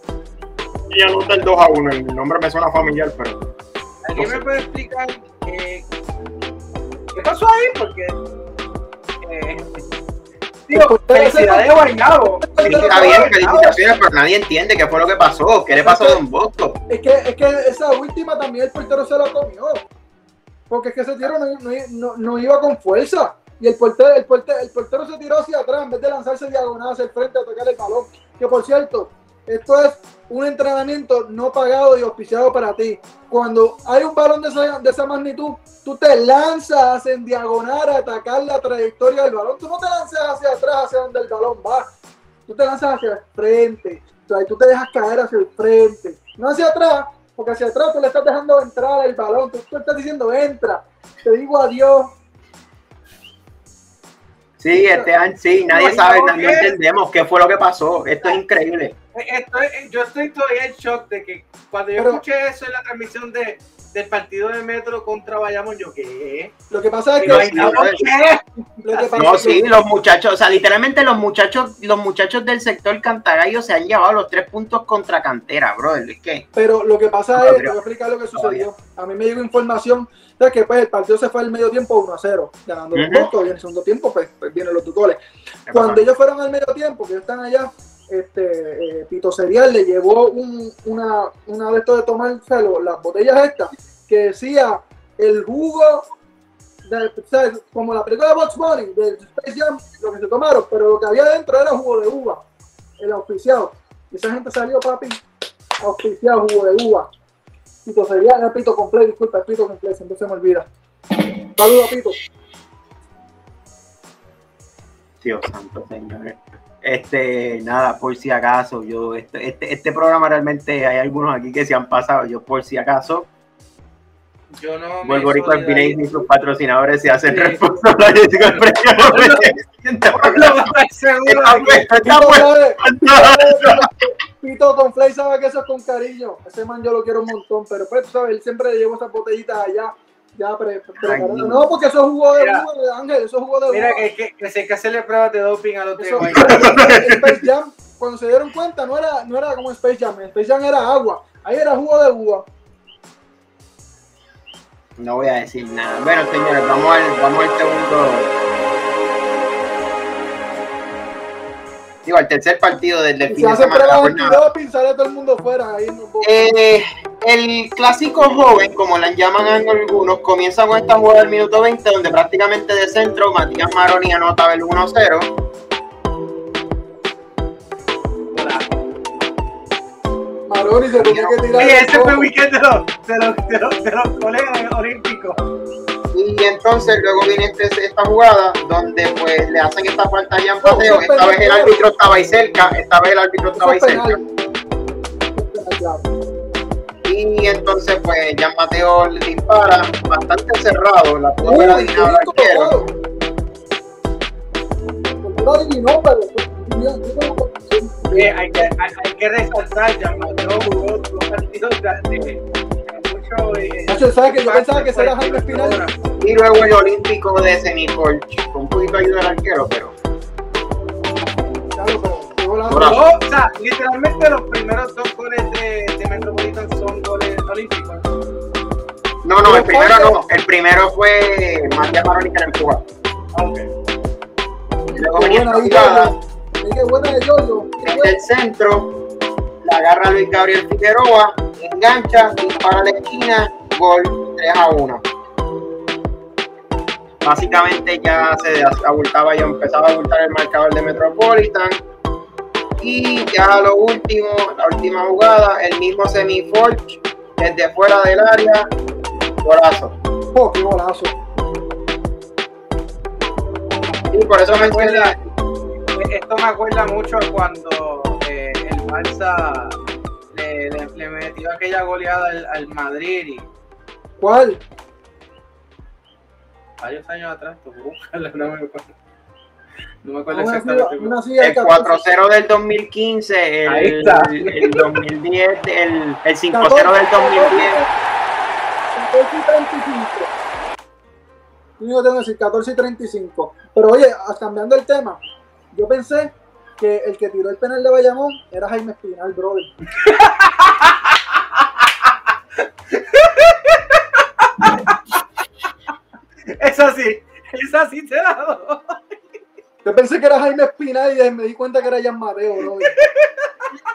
y anota el 2 a 1. El nombre me suena familiar, pero ¿Alguien me puede explicar eh, qué pasó ahí? Porque. Eh, Se felicidades. Guaynabo. está bien, felicitaciones, pero nadie entiende qué fue lo que pasó. ¿Qué le pasó a Don Bosco? Es que, es que esa última también el portero se la comió. Porque es que ese tiro no, no, no- no iba con fuerza. Y el portero, el, portero, el portero se tiró hacia atrás en vez de lanzarse diagonal hacia el frente a tocar el balón. Que por cierto, esto es un entrenamiento no pagado y auspiciado para ti. Cuando hay un balón de esa, de esa magnitud, tú te lanzas en diagonal a atacar la trayectoria del balón. Tú no te lanzas hacia atrás, hacia donde el balón va. Tú te lanzas hacia el frente. O sea, tú te dejas caer hacia el frente. No hacia atrás, porque hacia atrás tú le estás dejando entrar el balón. Tú, tú estás diciendo, entra. Te digo adiós. Sí, este año, sí, nadie No, sabe, no, entendemos qué fue lo que pasó. Esto es increíble. Estoy, yo estoy todavía en shock de que cuando yo Pero- escuché eso en la transmisión de, del partido de Metro contra Bayamón, yo, ¿qué? Lo que pasa es que. Lo que pasa No, es que- sí, los muchachos, o sea, literalmente los muchachos, los muchachos del sector Cantagallo se han llevado los tres puntos contra cantera, brother. Es que Pero lo que pasa No, es, te voy a explicar lo que sucedió. A mí me llegó información de que pues, el partido se fue al medio tiempo 1 a 0, ganando los Ujú. Boston, y en el segundo tiempo pues, pues vienen los dos goles. ¿qué Cuando ellos fueron al medio tiempo, que ellos están allá, este, eh, Pito Serial le llevó un- una, una de estos de tomar o sea, lo- las botellas estas, que decía el jugo, de, como la película de Box Bunny, de Space Jam, lo que se tomaron, pero lo que había dentro era jugo de uva, el auspiciado. Y esa gente salió, papi, auspiciado jugo de uva. Pito Serial, no, Pito completo, disculpa, Pito completo, se me olvida. Saludos, Pito. Dios santo, señor. Este, nada, por si acaso, yo, este, este, este programa realmente hay algunos aquí que se han pasado, yo por si acaso, Yo no Vuelvo Rico. Alpine y sus patrocinadores se hacen Sí. responsables de el precio no. No está Pito, con Flay sabe que eso es con cariño. Ese man yo lo quiero un montón, pero pues sabes, él siempre le llevo esas botellitas allá. Ya pre, pre- preparado. No, porque eso es jugo de Mira. de Ángel, eso es jugo de Mira uva. que, que, que si hay que hacerle pruebas de doping a los de. Space Jam, cuando se dieron cuenta, no era, no era como Space Jam, Space Jam era agua, ahí era jugo de uva. No voy a decir nada. Bueno, señores, vamos al, vamos al segundo. Digo, al tercer partido del, del fin se de hace semana. la pruebas jornada. antidoping, sale todo el mundo fuera. Ahí no, Eh, el clásico joven, como la llaman algunos, comienza con esta jugada del minuto 20, donde prácticamente de centro Matías Maroni anota el 1-0. Maroni se tenía que tirar. El ese fue el weekend de los, de los, de los, de los colegas olímpicos. Y entonces luego viene este- esta jugada donde pues le hacen esta falta a Jan Pateo. Esta vez el árbitro estaba ahí cerca, esta vez el árbitro estaba ahí cerca. Y entonces pues Jan Mateo le dispara bastante cerrado, la pudo Uy, haber adivinado el bien arquero. lo adivinó, pero hay, que, hay, hay que resaltar, ya Mateo jugó dos partidos de, de, de mucho. Eh, ¿sabes que yo pensaba que era fue- Jaime Espinal? Y luego el olímpico de Semicolch, con un poquito de ayuda del arquero, pero O sea, literalmente los primeros dos goles de, de Metropolitan son goles olímpicos. no, no, el primero no, el primero fue Matías Maroni que la empuja. Y luego venía esta jugada Yoyo. Qué buena de Yoyo. Qué desde el centro, la agarra Luis Gabriel Figueroa, engancha, dispara a la esquina, gol 3 a 1. Básicamente ya se abultaba, ya empezaba a abultar el marcador de Metropolitan. Y ya lo último, la última jugada, el mismo semi-forge desde fuera del área, golazo. Oh, qué golazo. Y por eso mencioné, Esto me acuerda mucho a cuando eh, el Barça le, le- le metió aquella goleada al, al Madrid y ¿Cuál? varios años atrás, tú búscalo, no me acuerdo. No me acuerdo así, exactamente. hay El 14. 4-0 del 2015, el, Ahí está. el, el 2010, el, el 5-0 del 14, 2010. 14 y 35. Lo único que tengo que decir, 14 y 35. Pero oye, ah, cambiando el tema, yo pensé que el que tiró el penal de Bayamón era Jaime Espinal, brother. Esa sí, esa sí te la doy. Yo pensé que era Jaime Espinal y me di cuenta que era Jan Mateo, brother.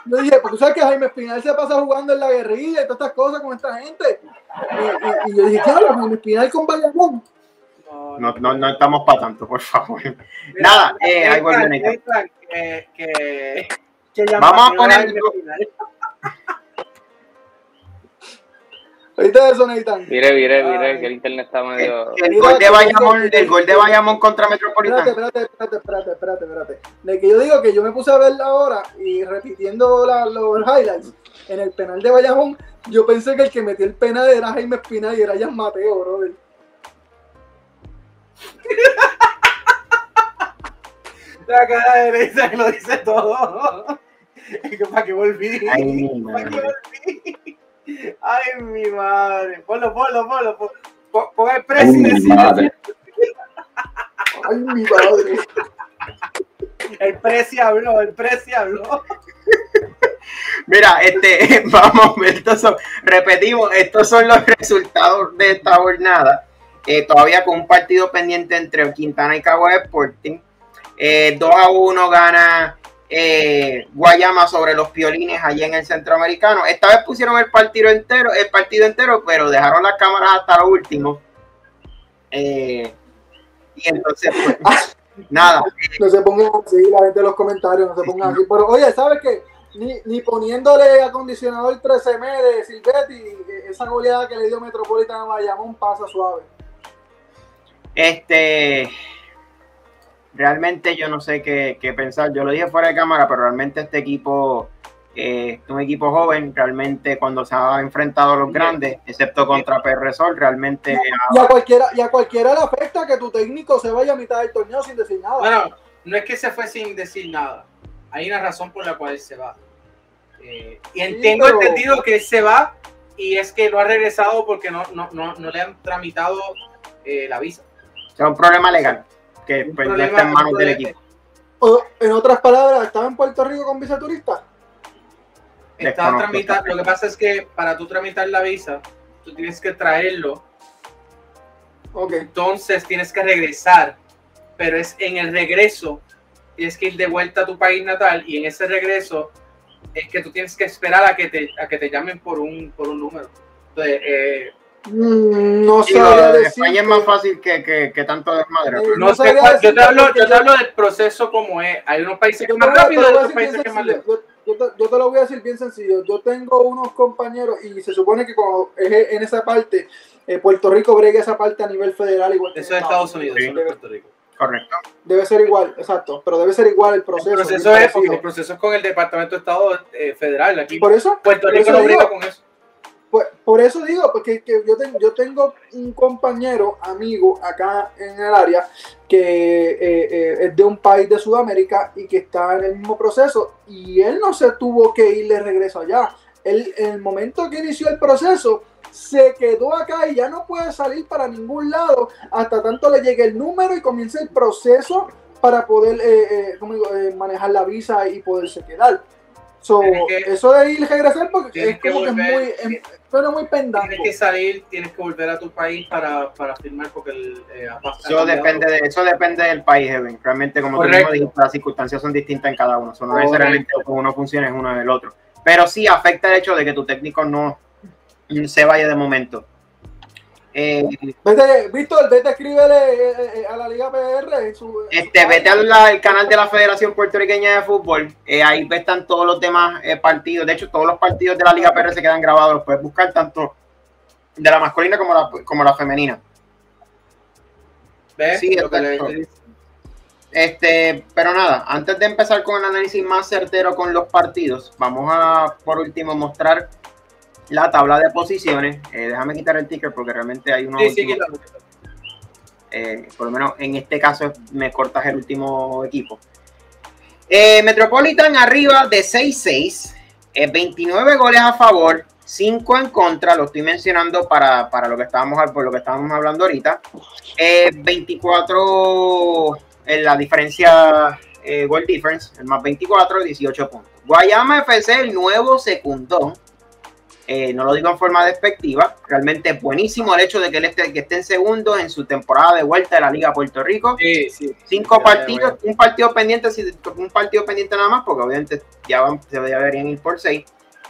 Yo dije, porque tú sabes que Jaime Espinal se pasa jugando en la guerrilla y todas estas cosas con esta gente. Y, y- y yo dije, ¿qué habla Jaime Espinal con Bayamón? No, No, no, no estamos para tanto, por favor. Nada, eh, ahí que, que, que Vamos a poner- ¿Oíste eso, Nathan? Mire, mire, mire, que el internet está medio. El, gol de Bayamón, el gol de Bayamón contra Espérate, Metropolitano. espérate, espérate, espérate, espérate, espérate. De que yo digo que yo me puse a verla ahora y repitiendo la- los highlights en el penal de Bayamón, yo pensé que el que metió el penal era Jaime Espinal y era Jan Mateo, brother. La cara de Nathan lo dice todo. ¿Para qué volví? Ay, ¿Para qué volví? Ay, mi madre. Ponlo, ponlo, ponlo. pon- pon- el Ay, precio. mi madre. Ay, mi madre. El precio habló, el precio habló. Mira, este, vamos a ver, estos son, repetimos, estos son los resultados de esta jornada. Eh, todavía con un partido pendiente entre Quintana y Cabo Sporting. Eh, 2 a 1 gana eh, Guayama sobre los piolines allí en el centroamericano. Esta vez pusieron el partido entero, el partido entero, pero dejaron las cámaras hasta lo último. Eh, y entonces, pues, nada, No se pongan así, la gente en los comentarios, no se pongan así. Pero oye, ¿sabes qué? Ni, ni poniéndole acondicionador 13M de Silvetti, eh, esa goleada que le dio Metropolitan a Bayamón pasa suave. Este, realmente yo no sé qué, qué pensar. Yo lo dije fuera de cámara, pero realmente este equipo eh, es un equipo joven. Realmente cuando se ha enfrentado a los grandes, excepto contra PR Sol, realmente Y a cualquiera, y a cualquiera le afecta que tu técnico se vaya a mitad del torneo sin decir nada. Bueno, no es que se fue sin decir nada. Hay una razón por la cual él se va. Eh, y Sí, tengo pero- entendido que él se va y es que no ha regresado porque no, no, no, no le han tramitado eh, la visa. es un problema legal que pues, no problema- está en manos del equipo. O, en otras palabras, ¿estaba en Puerto Rico con visa turista? Está Desconozco. tramitando. Lo que pasa es que para tú tramitar la visa, tú tienes que traerlo, Ok. entonces tienes que regresar, pero es en el regreso, tienes que ir de vuelta a tu país natal y en ese regreso es que tú tienes que esperar a que te, a que te llamen por un, por un número. Entonces, eh, no sabría de decirte. España es más fácil que, que, que tanto desmadre. Pero- no, No sé cuál- yo te hablo, yo te yo- hablo del proceso como es. Hay unos países que más rápido y otros países que es más lento. Yo, te, yo te lo voy a decir bien sencillo. Yo tengo unos compañeros y se supone que cuando es en esa parte, eh, Puerto Rico bregue esa parte a nivel federal igual que Eso es Estados Unidos, Sí. eso no es Puerto Rico. Correcto. Debe ser igual, exacto. Pero debe ser igual el El proceso. proceso bien es porque el proceso es con el Departamento de Estado eh, Federal. Aquí Por eso, Puerto Rico eso no briga con eso. Pues, por eso digo, porque que yo, ten- yo tengo un compañero, amigo acá en el área, que eh, eh, es de un país de Sudamérica y que está en el mismo proceso y él no se tuvo que ir de regreso allá. Él, en el momento que inició el proceso, se quedó acá y ya no puede salir para ningún lado hasta tanto le llegue el número y comience el proceso para poder eh. Eh, manejar la visa y poderse quedar. So, que- eso de ir y regresar porque es que como que es volver, muy, tienes- es- suena muy pendango. Tienes que salir, tienes que volver a tu país para, para firmar porque el, eh, Eso depende, de, eso depende del país, Evan. Realmente, como tú mismo dijiste, las circunstancias son distintas en cada uno. Eso no necesariamente como uno funciona es uno del otro. Pero sí afecta el hecho de que tu técnico no se vaya de momento. Eh, Vete, Víctor, vete, escríbele eh, eh, a la Liga PR. su- este, vete al al canal de la Federación Puertorriqueña de Fútbol. eh, ahí están todos los demás eh, partidos. De hecho, todos los partidos de la Liga PR se quedan grabados. Los puedes buscar tanto de la masculina como la, como la femenina. ¿Ves? Sí, Lo que. Este, pero nada, antes de empezar con el análisis más certero con los partidos, vamos a por último mostrar la tabla de posiciones. Eh, déjame quitar el ticker porque realmente hay unos Sí, sí, últimos- quítalo, quítalo. Eh, por lo menos en este caso me cortas el último equipo. Eh, Metropolitan arriba de 6-6, eh, 29 goles a favor, 5 en contra, lo estoy mencionando para, para lo que estábamos por lo que estábamos hablando ahorita. Eh, 24 en la diferencia eh, goal difference, el más 24, 18 puntos. Guayama FC, el nuevo secundón. Eh, no lo digo en forma despectiva, realmente es buenísimo el hecho de que él esté, que esté en segundo en su temporada de vuelta de la Liga Puerto Rico. Sí, sí. Cinco Ya, partidos, un partido pendiente, un partido pendiente nada más, porque obviamente ya van, se deberían ir por seis.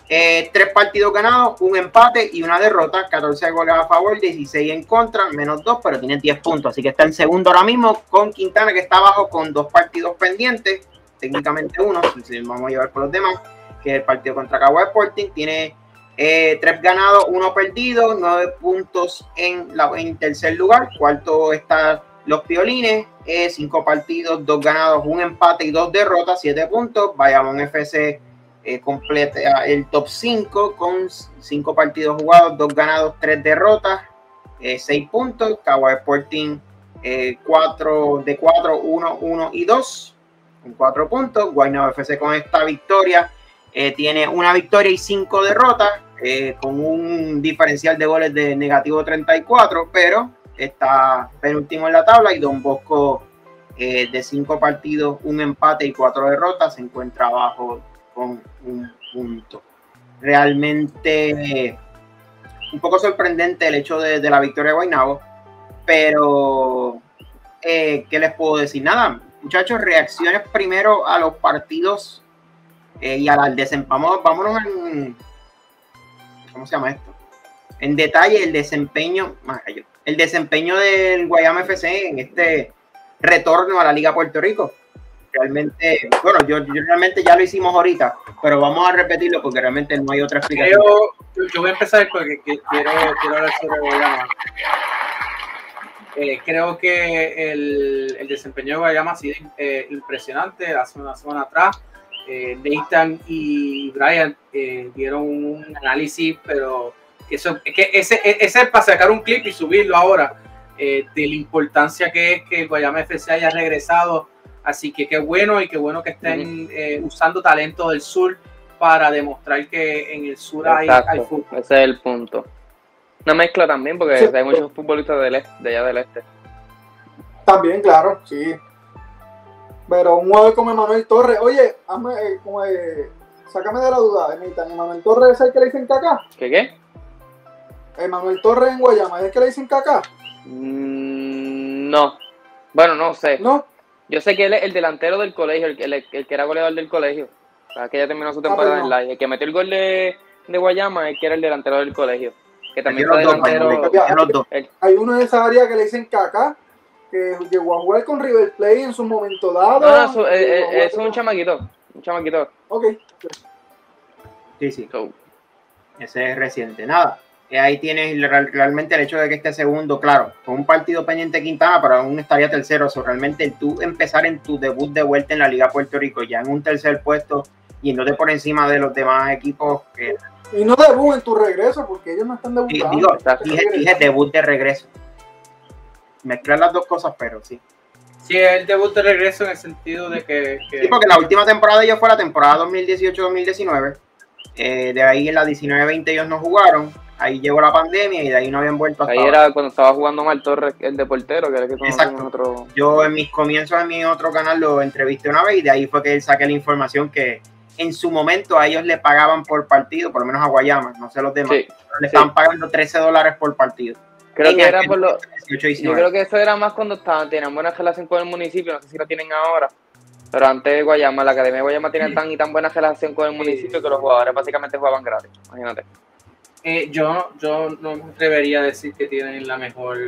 Eh, tres partidos ganados, un empate y una derrota, 14 goles a favor, 16 en contra, menos dos, pero tiene 10 puntos, así que está en segundo ahora mismo con Quintana que está abajo con dos partidos pendientes, técnicamente uno, si- vamos a llevar por los demás, que es el partido contra Cagua Sporting, tiene eh, tres ganados, uno perdido, nueve puntos en, la, en tercer lugar, cuarto está los Piolines, eh, cinco partidos, dos ganados, un empate y dos derrotas, siete puntos. Bayamón FC eh, completa el top 5 con cinco partidos jugados, dos ganados, tres derrotas, eh, seis puntos. Cagua Sporting, cuatro de 4, 1, 1 y 2, con cuatro puntos. Guaynabo FC con esta victoria eh, tiene una victoria y cinco derrotas, eh, con un diferencial de goles de negativo 34, pero está penúltimo en la tabla y Don Bosco eh, de cinco partidos, un empate y cuatro derrotas, se encuentra abajo con un punto. Realmente un poco sorprendente el hecho de, de la victoria de Guaynabo, pero ¿qué les puedo decir? Nada, muchachos, reacciones primero a los partidos eh, y al desempeño. Vámonos en. ¿Cómo se llama esto? En detalle, el desempeño. El desempeño del Guayama FC en este retorno a la Liga Puerto Rico. Realmente, bueno, yo, yo realmente ya lo hicimos ahorita, pero vamos a repetirlo porque realmente no hay otra explicación. Creo, yo voy a empezar porque que- quiero, quiero hablar sobre Guayama. Eh, creo que el, el desempeño de Guayama ha sido eh, impresionante. Hace una semana atrás, eh, Nathan y Brian eh, dieron un análisis, pero eso, es que ese, ese es para sacar un clip y subirlo ahora, eh, de la importancia que es que Guayama FC haya regresado. Así que qué bueno y qué bueno que estén eh, usando talento del sur para demostrar que en el sur hay, hay fútbol. ese es el punto. Una mezcla también, porque Sí. hay muchos futbolistas del este, de allá del este. También, claro, sí. Pero un jugador como Emanuel Torres, oye, hazme, eh, como, eh, sácame de la duda. ¿Emanuel Torres es el que le dicen caca? ¿Qué qué? Emanuel Torres en Guayama, ¿es el que le dicen caca? Mm, no. Bueno, no sé. ¿No? Yo sé que él es el delantero del colegio, el, el- el que era goleador del colegio. O sea, que ya terminó su temporada pues no. en la El que metió el gol de, de Guayama, el que era el delantero del colegio. Que también dos, delantero. Dos. Hay uno de esa área que le dicen caca, que llegó a jugar con River Plate en su momento dado. no, no, eso, eh, eh, es un chamaquito. Un chamaquito. Ok. Sí, sí. So, Ese es reciente. Nada. Eh, ahí tienes real- realmente el hecho de que esté segundo, claro, con un partido pendiente Quintana, pero aún estaría tercero. So, realmente tú empezar en tu debut de vuelta en la Liga Puerto Rico, ya en un tercer puesto, yéndote por encima de los demás equipos, que Y no debut en tu regreso, porque ellos no están debutando. digo, dije debut de regreso. Mezclar las dos cosas, pero sí. Sí, el debut de regreso en el sentido de que, que- Sí, porque la última temporada de ellos fue la temporada 2018-2019. Eh, de ahí en la 19-20 ellos no jugaron. Ahí llegó la pandemia y de ahí no habían vuelto hasta ahí ahora. era cuando estaba jugando Mal Torres, el de portero, que era el que Exacto. en otro. Yo en mis comienzos en mi otro canal lo entrevisté una vez y de ahí fue que saqué la información que en su momento a ellos le pagaban por partido, por lo menos a Guayama, no sé los demás, Sí, pero le sí. estaban pagando 13 dólares por partido. Creo que era por lo. 18 y Yo 19. creo que eso era más cuando estaban, tenían buena relación con el municipio, no sé si lo tienen ahora. Pero antes de Guayama, la Academia de Guayama tenía tan y tan buena relación con el municipio que los jugadores básicamente jugaban gratis. Imagínate. eh, yo, yo no me atrevería a decir que tienen la mejor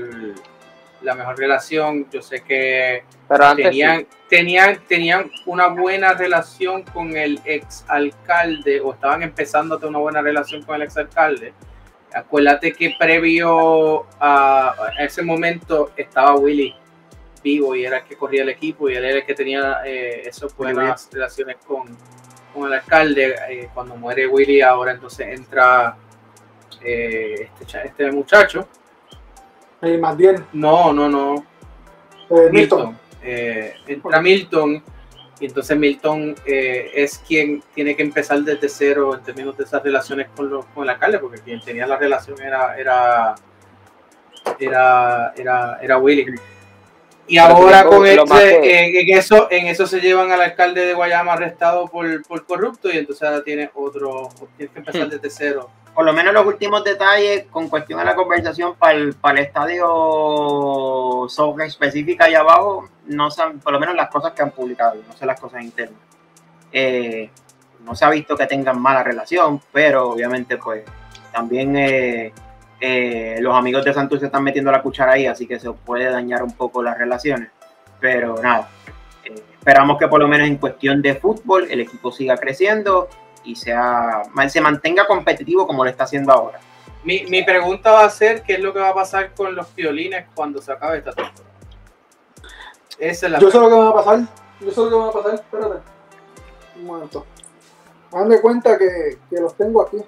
la mejor relación. Yo sé que Pero antes tenían, sí. tenían, tenían una buena relación con el ex alcalde o estaban empezando a tener una buena relación con el ex alcalde. Acuérdate que previo a, ese momento estaba Willy vivo y era el que corría el equipo y él era el que tenía eh, esas buenas relaciones con, con el alcalde. Eh, cuando muere Willy, ahora entonces entra eh, este, este muchacho. Eh, más bien. No, no, no. Milton. Eh, entra Milton y entonces Milton eh, es quien tiene que empezar desde cero en términos de esas relaciones con, los, con el alcalde, porque quien tenía la relación era era era era, era Willy. Y Pero ahora lo- con lo este, en, en eso, en eso se llevan al alcalde de Guayama arrestado por, por corrupto y entonces ahora tiene otro, tiene que empezar desde cero. Por lo menos los últimos detalles con cuestión a la conversación para el, para el estadio Soca específica allá abajo, no son, por lo menos las cosas que han publicado, no sé las cosas internas. Eh, no se ha visto que tengan mala relación, pero obviamente pues también eh, eh, los amigos de Santos están metiendo la cuchara ahí, así que se puede dañar un poco las relaciones. Pero nada, eh, esperamos que por lo menos en cuestión de fútbol el equipo siga creciendo y sea, se mantenga competitivo como lo está haciendo ahora. Mi, mi pregunta va a ser qué es lo que va a pasar con los violines cuando se acabe esta temporada. Esa es la Yo sé lo que va a pasar. Yo sé lo que va a pasar. Espérate. Un momento. De cuenta que, que los tengo aquí.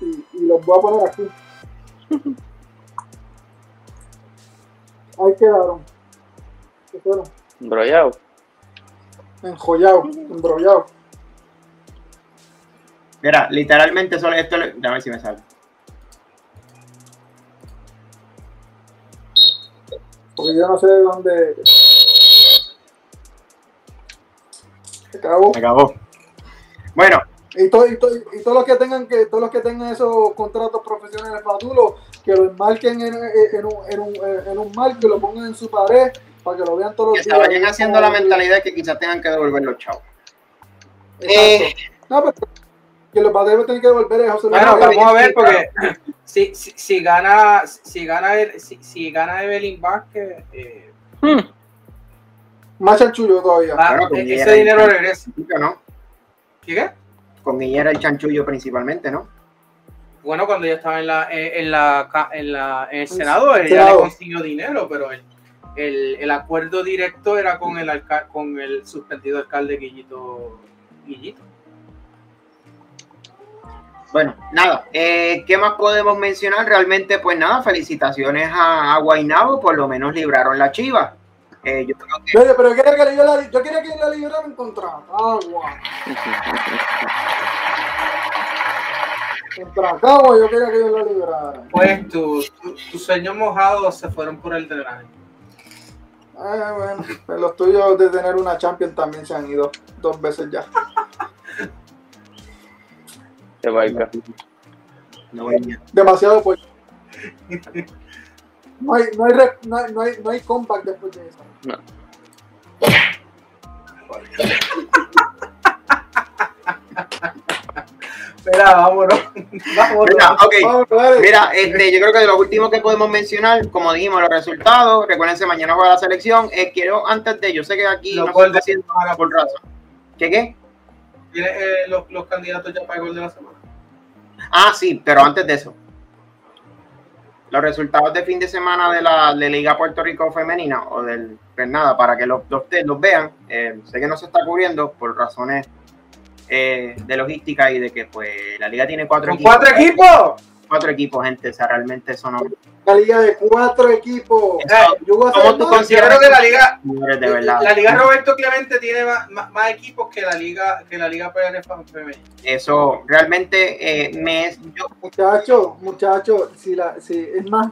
Y, y los voy a poner aquí. Ahí quedaron. ¿Qué fueron? Embrollado. Enjollados, embrollados. Mira, literalmente solo esto, le- a ver si me sale. Porque yo no sé de dónde. Se acabó. Me acabó. Bueno, Y, to- y, to- y todos los que tengan que todos los que tengan esos contratos profesionales fatulos, que lo enmarquen en, en, un, en, un, en un marco y lo pongan en su pared para que lo vean todos que los se días. vayan haciendo la mentalidad que quizás tengan que devolver los chavos. Eh. No, pero que los padres tienen que devolver es José Luis Bueno, vamos a ver porque si, si, si gana si gana el- si, si gana Evelyn Vázquez eh, Hmm. Más chanchullo todavía. e- ya ese dinero regresa. ¿no? ¿Qué, qué? Con Guillermo el chanchullo principalmente, ¿no? Bueno, cuando ella estaba en la en, la en la en el En Senado, ella Senado. le consiguió dinero, pero el, el, el acuerdo directo era con el alca- con el suspendido alcalde Guillito Guillito. Bueno, nada, eh, ¿qué más podemos mencionar? Realmente, pues nada, felicitaciones a, a Guaynabo, por lo menos libraron la chiva. Eh, yo creo que Mire, pero yo quería que, yo la, yo quería que la liberaran contra Cagua. Contra Cagua yo quería que yo la liberaran. Pues tu- tu- tus sueños mojados se fueron por el drenaje. Eh, bueno, los tuyos de tener una champion también se han ido dos veces ya. No Demasiado pues. No hay, no hay, no hay, no hay, no hay comeback después de eso. No. Espera, vámonos. vámonos. Mira, ok. Vamos, dale. Mira, este, yo creo que de lo último que podemos mencionar, como dijimos, los resultados, recuérdense, mañana juega la selección. Eh, quiero, antes de, yo sé que aquí no se está haciendo nada por razón. ¿Qué qué? ¿Tienes eh, los, los candidatos ya para el gol de la semana? Ah, sí, pero antes de eso. Los resultados de fin de semana de la de Liga Puerto Rico Femenina, o del, pues nada, para que los, los, los vean. Eh, sé que no se está cubriendo por razones eh, de logística y de que pues la liga tiene cuatro ¿Con equipos. cuatro equipos? Cuatro equipos, gente. O sea, realmente eso no. Una liga de cuatro equipos. Eso, Yo voy a ¿Cómo hacer tú consideras que la liga, la liga Roberto Clemente tiene más, más, más equipos que la liga que la liga PR femenina. Eso realmente eh, me es. Yo, Muchacho, muchacho, si la, si, es más,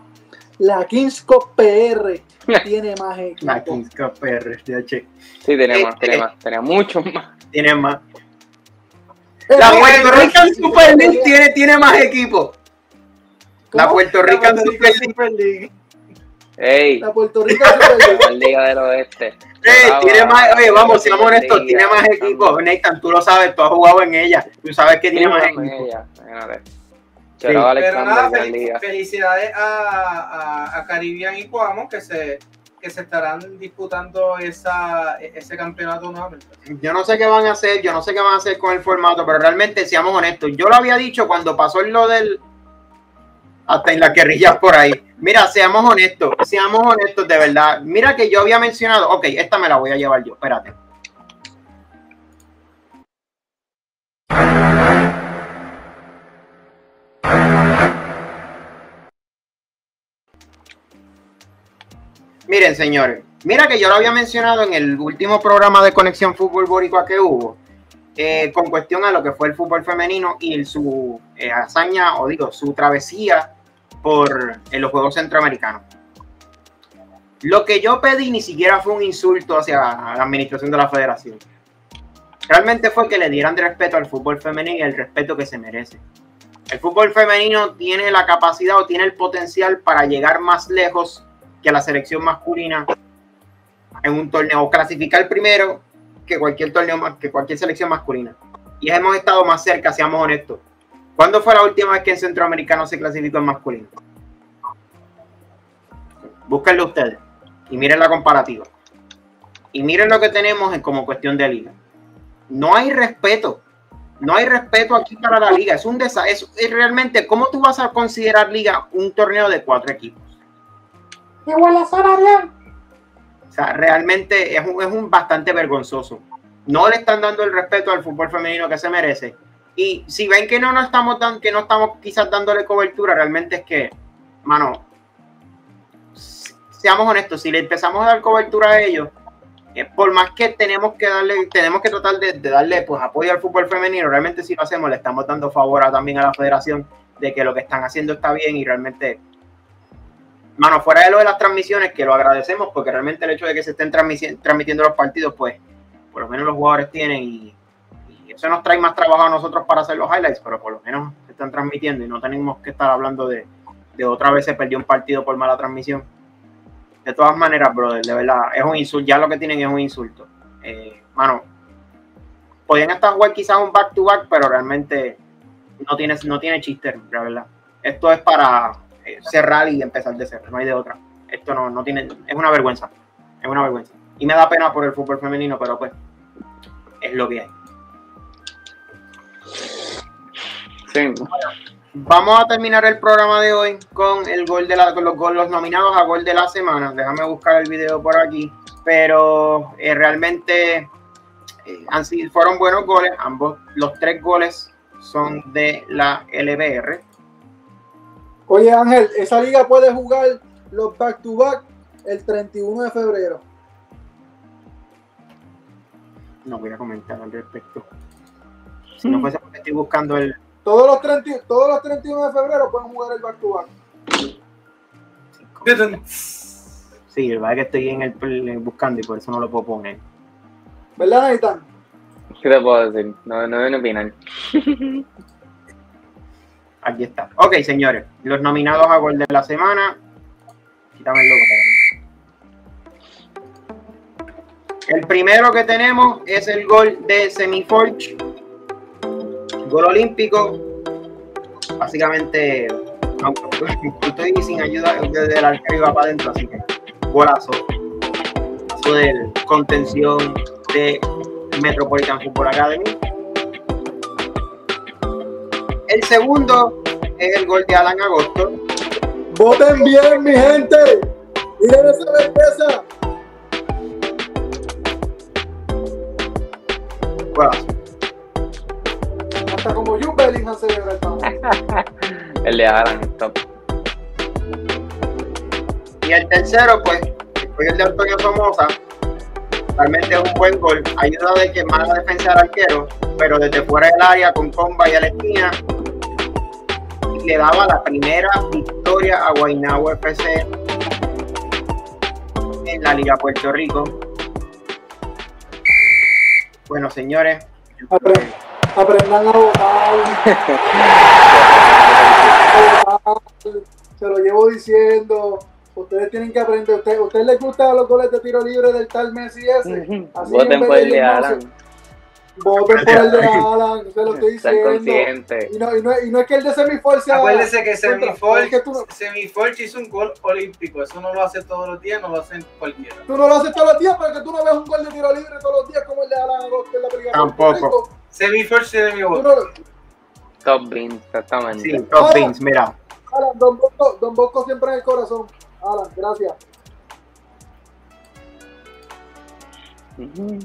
la Kings Cup PR tiene más equipos. la Kings Cup PRTH. Sí, tiene Eh, más, tiene eh. más, tenía muchos más. Tiene más. Eh, La Puerto eh, Rican Super League tiene, tiene más equipos. La ¿Cómo? Puerto La Rican Puerto Super. Super League. Ey, La Puerto Rico Super League. la Liga del Oeste. Tiene más, oye, vamos, seamos honestos, Liga, tiene más equipos. Nathan, tú lo sabes, tú has jugado en ella. Tú sabes que tiene más equipos. Pero nada, fel- felicidades a, a, a Caribbean y Cuamo que se, que se estarán disputando esa, ese campeonato nuevamente. Yo no sé qué van a hacer, yo no sé qué van a hacer con el formato, pero realmente, seamos honestos, yo lo había dicho cuando pasó lo del. Hasta en las guerrillas por ahí. Mira, seamos honestos, seamos honestos de verdad. Mira que yo había mencionado, ok, esta me la voy a llevar yo, espérate. Miren, señores, mira que yo lo había mencionado en el último programa de Conexión Fútbol Boricua que hubo, eh, con cuestión a lo que fue el fútbol femenino y su eh, hazaña, o digo, su travesía por en los Juegos Centroamericanos. Lo que yo pedí ni siquiera fue un insulto hacia la administración de la federación. Realmente fue que le dieran respeto al fútbol femenino y el respeto que se merece. El fútbol femenino tiene la capacidad o tiene el potencial para llegar más lejos que la selección masculina en un torneo, o clasificar primero que cualquier torneo que cualquier selección masculina. Y hemos estado más cerca, seamos honestos. ¿Cuándo fue la última vez que en Centroamericano se clasificó en masculino? Búsquenlo ustedes y miren la comparativa. Y miren lo que tenemos en como cuestión de liga. No hay respeto. No hay respeto aquí para la liga. Es un desastre. Es, realmente, ¿cómo tú vas a considerar liga un torneo de cuatro equipos? O sea, realmente es un, es un bastante vergonzoso. No le están dando el respeto al fútbol femenino que se merece. Y si ven que no nos estamos dando, que no estamos quizás dándole cobertura, realmente es que, mano, seamos honestos, si le empezamos a dar cobertura a ellos, eh, por más que tenemos que darle, tenemos que tratar de, darle pues apoyo al fútbol femenino, realmente si lo hacemos, le estamos dando favor a, también a la federación de que lo que están haciendo está bien y realmente mano, fuera de lo de las transmisiones, que lo agradecemos, porque realmente el hecho de que se estén transmitiendo los partidos, pues, por lo menos los jugadores tienen y eso nos trae más trabajo a nosotros para hacer los highlights, pero por lo menos están transmitiendo y no tenemos que estar hablando de, de otra vez se perdió un partido por mala transmisión. De todas maneras, brother, de verdad, es un insulto, ya lo que tienen es un insulto. Eh, mano, podían estar jugar quizás un back to back, pero realmente no tiene, no tiene chiste, la verdad. Esto es para eh, cerrar y empezar de cero, no hay de otra. Esto no, no tiene, es una vergüenza, es una vergüenza. Y me da pena por el fútbol femenino, pero pues es lo que hay. Sí, Vamos a terminar el programa de hoy con el gol de la, con los, nominados a gol de la semana. Déjame buscar el video por aquí. Pero eh, realmente eh, han sido, fueron buenos goles. Ambos, los tres goles son de la LBR. Oye, Ángel, esa liga puede jugar los back to back el 31 de febrero. No voy a comentar al respecto. Si no fuese porque estoy buscando el. Todos los, 30 todos los 31 de febrero pueden jugar el back to back. Sí, el verdad es que estoy en el buscando y por eso no lo puedo poner. ¿Verdad, Nathan? ¿qué te puedo decir? No, no voy a opinar. Aquí está. Ok, señores, los nominados a gol de la semana. Quítame el logo. El primero que tenemos es el gol de Semiforge. Gol olímpico. Básicamente, aunque estoy sin ayuda desde el arquero iba para adentro, así que golazo. Eso del contención de Metropolitan Football Academy. El segundo es el gol de Alan Agosto. Voten bien, mi gente. Miren esa belleza. Golazo. Hasta como Jude Bellingham celebra el. El de Alan, top. Y el tercero, pues, fue el de Antonio Somoza. Realmente es un buen gol. Ayuda de que más la defensa del arquero, pero desde fuera del área con comba y a la esquina. Le daba la primera victoria a Guaynabo FC en la Liga Puerto Rico. Bueno, señores, Aprendan a votar. Se lo llevo diciendo. Ustedes tienen que aprender. ¿Ustedes, ¿ustedes les gustan los goles de tiro libre del tal Messi ese? Así Voten por el de Alan. Voten por el de Alan. Se lo estoy diciendo. Y no, y, no, y no es que el de Semifor sea. Acuérdese que tú, no- Semifolch hizo un gol olímpico. Eso no lo hace todos los días, no lo hacen cualquiera. tú no lo haces todos los días porque tú no ves un gol de tiro libre todos los días como el de Alan Agosto en la Liga Tampoco. Semifolch tiene mi voto. no Top Bean, exactamente. sí, Top Beans, mira. Alan, Don Bosco, Don Bosco siempre en el corazón. Alan, gracias. Ujú.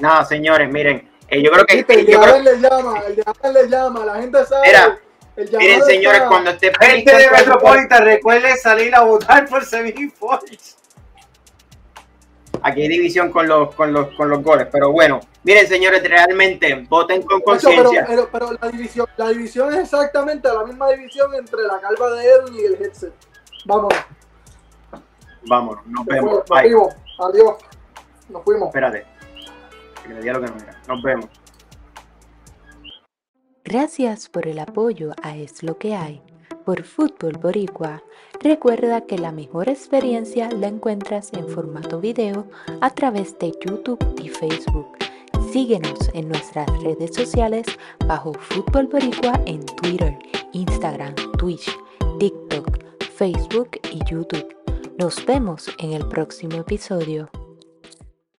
Nada, señores, miren. Eh, yo creo que. Viste, el de yo creo- Alan le llama, el de Alan le llama, la gente sabe. Mira, el miren, señores, está- cuando esté Gente de Metropolitan, recuerden salir a votar por Semifolch. aquí hay división con los, con los, con los goles. Pero bueno, miren, señores, realmente voten con pero, conciencia. pero, pero la división, la división es exactamente la misma división entre la calva de Edwin y el headset. Vámonos. Vámonos, nos vemos. nos fuimos. Adiós. Nos fuimos. Espérate. Nos vemos. Gracias por el apoyo a Es lo que hay por Fútbol Boricua. Recuerda que la mejor experiencia la encuentras en formato video a través de YouTube y Facebook. Síguenos en nuestras redes sociales bajo Fútbol Boricua en Twitter, Instagram, Twitch, TikTok, Facebook y YouTube. Nos vemos en el próximo episodio.